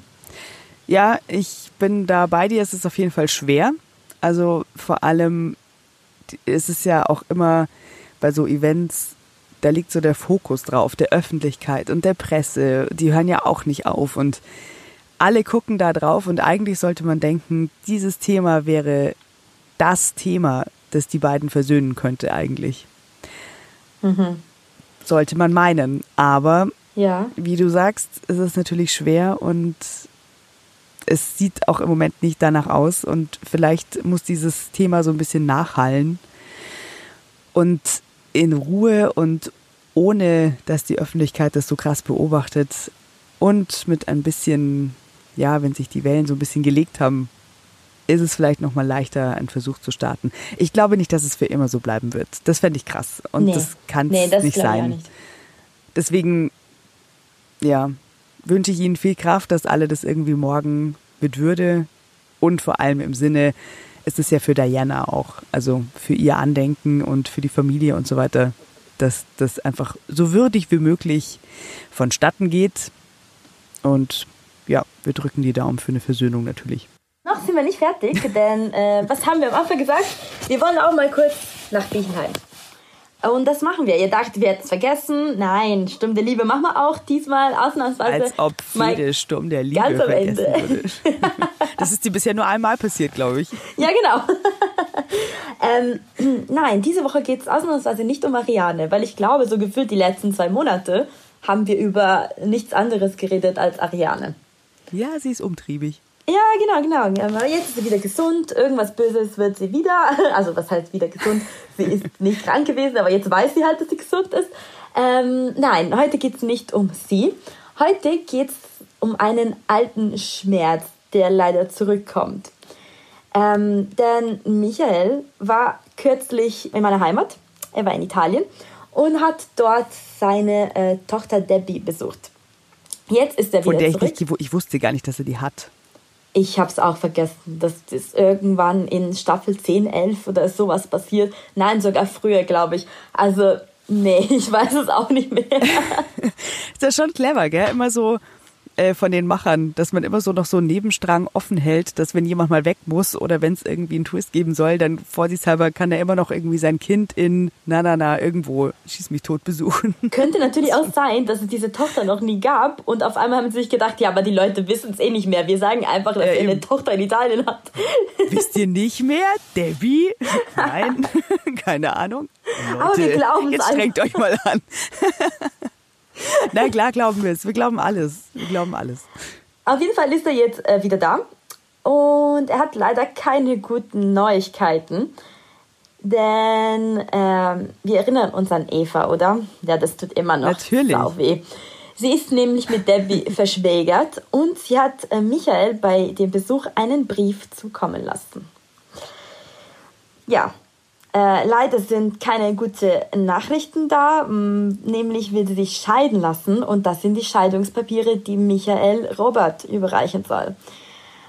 Ja, ich bin da bei dir. Es ist auf jeden Fall schwer. Also vor allem ist es ja auch immer bei so Events, da liegt so der Fokus drauf, der Öffentlichkeit und der Presse. Die hören ja auch nicht auf und alle gucken da drauf und eigentlich sollte man denken, dieses Thema wäre das Thema, das die beiden versöhnen könnte eigentlich. Mhm. Sollte man meinen. Aber ja. wie du sagst, ist es natürlich schwer und es sieht auch im Moment nicht danach aus und vielleicht muss dieses Thema so ein bisschen nachhallen und in Ruhe und ohne, dass die Öffentlichkeit das so krass beobachtet und mit ein bisschen, ja, wenn sich die Wellen so ein bisschen gelegt haben, ist es vielleicht noch mal leichter, einen Versuch zu starten. Ich glaube nicht, dass es für immer so bleiben wird. Das fände ich krass und nee. das kann nee, nicht sein. Nicht. Deswegen, ja, wünsche ich Ihnen viel Kraft, dass alle das irgendwie morgen mit Würde und vor allem im Sinne, ist es ja für Diana auch, also für ihr Andenken und für die Familie und so weiter, dass das einfach so würdig wie möglich vonstatten geht. Und ja, wir drücken die Daumen für eine Versöhnung natürlich. Noch sind wir nicht fertig, denn äh, was haben wir am Anfang gesagt? Wir wollen auch mal kurz nach Griechenheim. Und das machen wir. Ihr dachtet, wir hätten es vergessen. Nein, Sturm der Liebe machen wir auch diesmal ausnahmsweise. Als ob viele Sturm der Liebe ganz am Ende. Würde. Das ist dir bisher nur einmal passiert, glaube ich. Ja, genau. ähm, nein, diese Woche geht es ausnahmsweise nicht um Marianne, weil ich glaube, so gefühlt die letzten zwei Monate haben wir über nichts anderes geredet als Ariane. Ja, sie ist umtriebig. Ja, genau, genau. Jetzt ist sie wieder gesund. Irgendwas Böses wird sie wieder. Also was heißt wieder gesund? Sie ist nicht krank gewesen, aber jetzt weiß sie halt, dass sie gesund ist. Ähm, nein, heute geht es nicht um sie. Heute geht es um einen alten Schmerz, der leider zurückkommt. Ähm, denn Michael war kürzlich in meiner Heimat. Er war in Italien und hat dort seine äh, Tochter Debbie besucht. Jetzt ist er wieder Von der zurück. Ich, nicht, ich wusste gar nicht, dass er die hat. Ich habe es auch vergessen, dass das irgendwann in Staffel 10, 11 oder sowas passiert. Nein, sogar früher, glaube ich. Also, nee, ich weiß es auch nicht mehr. ist ja schon clever, gell? Immer so äh, von den Machern, dass man immer so noch so einen Nebenstrang offen hält, dass wenn jemand mal weg muss oder wenn es irgendwie einen Twist geben soll, dann vorsichtshalber kann er immer noch irgendwie sein Kind in na na na irgendwo schieß mich tot besuchen. Könnte natürlich auch sein, dass es diese Tochter noch nie gab und auf einmal haben sie sich gedacht, ja, aber die Leute wissen es eh nicht mehr. Wir sagen einfach, dass äh, er eine Tochter in Italien hat. Wisst ihr nicht mehr? Debbie? Nein, keine Ahnung. Leute, aber wir glauben es Jetzt strengt euch mal an. Na klar glauben wir es. Wir glauben alles. Wir glauben alles. Auf jeden Fall ist er jetzt äh, wieder da. Und er hat leider keine guten Neuigkeiten. Denn ähm, wir erinnern uns an Eva, oder? Ja, das tut immer noch Natürlich. weh. Sie ist nämlich mit Debbie verschwägert und sie hat äh, Michael bei dem Besuch einen Brief zukommen lassen. Ja, äh, leider sind keine guten Nachrichten da. Mm, nämlich will sie sich scheiden lassen und das sind die Scheidungspapiere, die Michael Robert überreichen soll.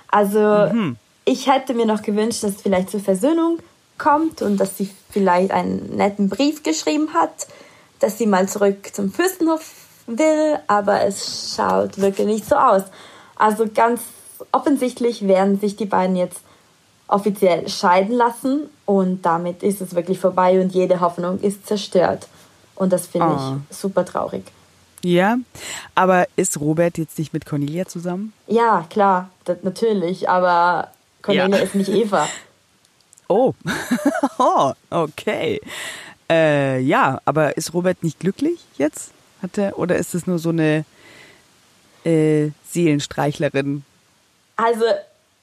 Also mhm. ich hätte mir noch gewünscht, dass es vielleicht zur Versöhnung kommt und dass sie vielleicht einen netten Brief geschrieben hat, dass sie mal zurück zum Fürstenhof will, aber es schaut wirklich nicht so aus. Also ganz offensichtlich werden sich die beiden jetzt offiziell scheiden lassen und damit ist es wirklich vorbei und jede Hoffnung ist zerstört. Und das finde oh. ich super traurig. Ja, aber ist Robert jetzt nicht mit Cornelia zusammen? Ja, klar, das, natürlich, aber Cornelia ja. ist nicht Eva. Oh, oh okay. Äh, ja, aber ist Robert nicht glücklich jetzt? Hat er, oder ist es nur so eine äh, Seelenstreichlerin? Also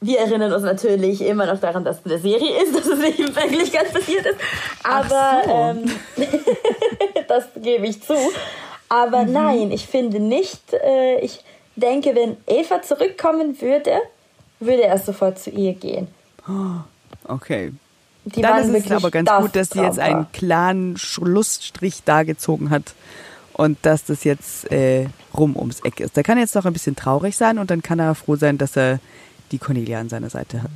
wir erinnern uns natürlich immer noch daran, dass es eine Serie ist, dass es nicht in Wirklichkeit passiert ist. Aber so. ähm, das gebe ich zu. Aber mhm. nein, ich finde nicht. Äh, ich denke, wenn Eva zurückkommen würde, würde er sofort zu ihr gehen. Okay. Die Dann ist es aber ganz gut, dass sie jetzt einen klaren Schlussstrich dargezogen hat und dass das jetzt äh, rum ums Eck ist. Da kann er jetzt noch ein bisschen traurig sein und dann kann er froh sein, dass er die Cornelia an seiner Seite hat.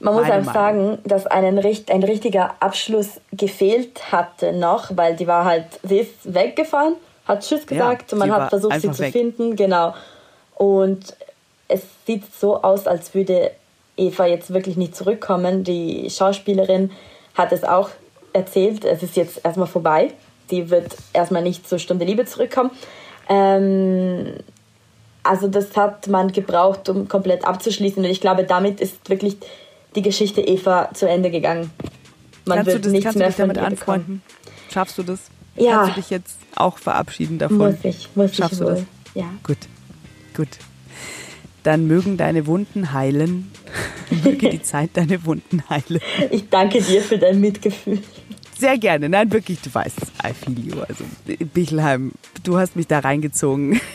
Man muss auch sagen, dass einen, ein richtiger Abschluss gefehlt hatte noch, weil die war halt, sie ist weggefahren, hat Tschüss gesagt, ja, man hat versucht, sie zu weg. finden, genau. Und es sieht so aus, als würde Eva jetzt wirklich nicht zurückkommen. Die Schauspielerin hat es auch erzählt, es ist jetzt erstmal vorbei. Sie wird erstmal nicht zur Stunde Liebe zurückkommen. Ähm, also das hat man gebraucht, um komplett abzuschließen. Und ich glaube, damit ist wirklich die Geschichte Eva zu Ende gegangen. Man kannst wird du das, nichts mehr dich damit anfreunden? Schaffst du das? Ja. Kannst du dich jetzt auch verabschieden davon? Muss ich, muss Schaffst ich wohl. du das? Ja. Gut, gut. Dann mögen deine Wunden heilen. Möge die Zeit deine Wunden heilen. Ich danke dir für dein Mitgefühl. Sehr gerne. Nein, wirklich, du weißt, I feel you. Also, Bichelheim, du hast mich da reingezogen.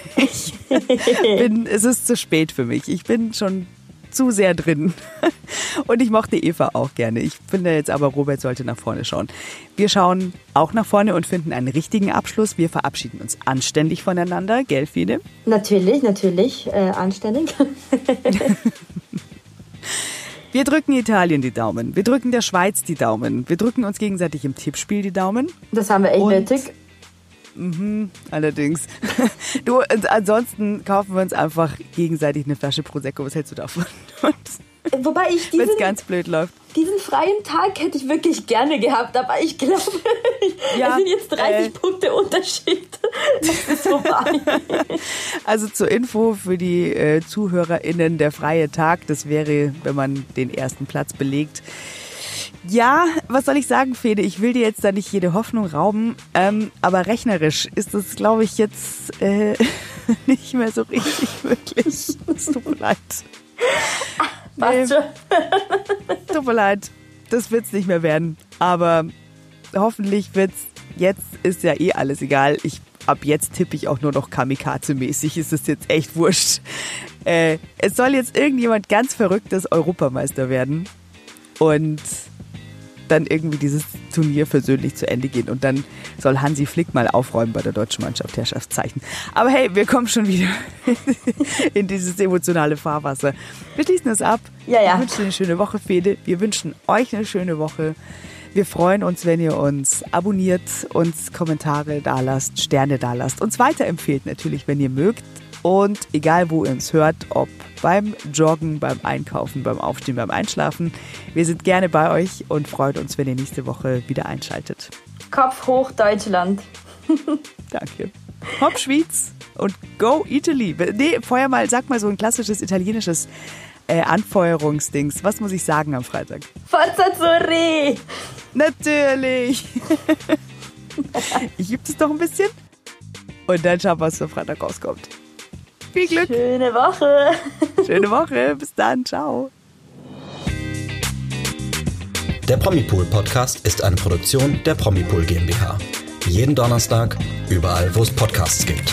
Ich bin, es ist zu spät für mich. Ich bin schon zu sehr drin. Und ich mochte Eva auch gerne. Ich finde jetzt aber, Robert sollte nach vorne schauen. Wir schauen auch nach vorne und finden einen richtigen Abschluss. Wir verabschieden uns anständig voneinander, gell, Fide? Natürlich, natürlich, äh, anständig. Wir drücken Italien die Daumen. Wir drücken der Schweiz die Daumen. Wir drücken uns gegenseitig im Tippspiel die Daumen. Das haben wir echt nötig. Mhm, allerdings. Du, ansonsten kaufen wir uns einfach gegenseitig eine Flasche Prosecco. Was hältst du davon? Wobei ich diesen, ganz blöd läuft. diesen freien Tag hätte ich wirklich gerne gehabt, aber ich glaube, ja, es sind jetzt 30 äh, Punkte Unterschied. Das ist vorbei. Also zur Info für die äh, ZuhörerInnen, der freie Tag, das wäre, wenn man den ersten Platz belegt, ja, was soll ich sagen, Fede? Ich will dir jetzt da nicht jede Hoffnung rauben, ähm, aber rechnerisch ist es, glaube ich, jetzt äh, nicht mehr so richtig möglich. Es tut mir leid. Was? Nee. Tut mir leid, das wird es nicht mehr werden. Aber hoffentlich wird's. Jetzt ist ja eh alles egal. Ich ab jetzt tippe ich auch nur noch Kamikaze-mäßig. Ist es jetzt echt wurscht. Äh, es soll jetzt irgendjemand ganz Verrücktes Europameister werden. Und dann irgendwie dieses Turnier versöhnlich zu Ende gehen. Und dann soll Hansi Flick mal aufräumen bei der deutschen Mannschaft Herrschaftszeichen. Aber hey, wir kommen schon wieder in dieses emotionale Fahrwasser. Wir schließen es ab. Ja, ja. Wir wünschen eine schöne Woche, Fede. Wir wünschen euch eine schöne Woche. Wir freuen uns, wenn ihr uns abonniert, uns Kommentare dalasst, Sterne dalasst, uns weiterempfehlt natürlich, wenn ihr mögt. Und egal, wo ihr uns hört, ob beim Joggen, beim Einkaufen, beim Aufstehen, beim Einschlafen, wir sind gerne bei euch und freuen uns, wenn ihr nächste Woche wieder einschaltet. Kopf hoch, Deutschland. Danke. Hopp Schweiz und Go Italy. Nee, vorher mal, sag mal so ein klassisches italienisches äh, Anfeuerungsdings. Was muss ich sagen am Freitag? Forza Zuri! Natürlich! ich übe es doch ein bisschen. Und dann schauen, was für Freitag rauskommt. Viel Glück. Schöne Woche. Schöne Woche. Bis dann. Ciao. Der Promipool Podcast ist eine Produktion der Promipool GmbH. Jeden Donnerstag, überall, wo es Podcasts gibt.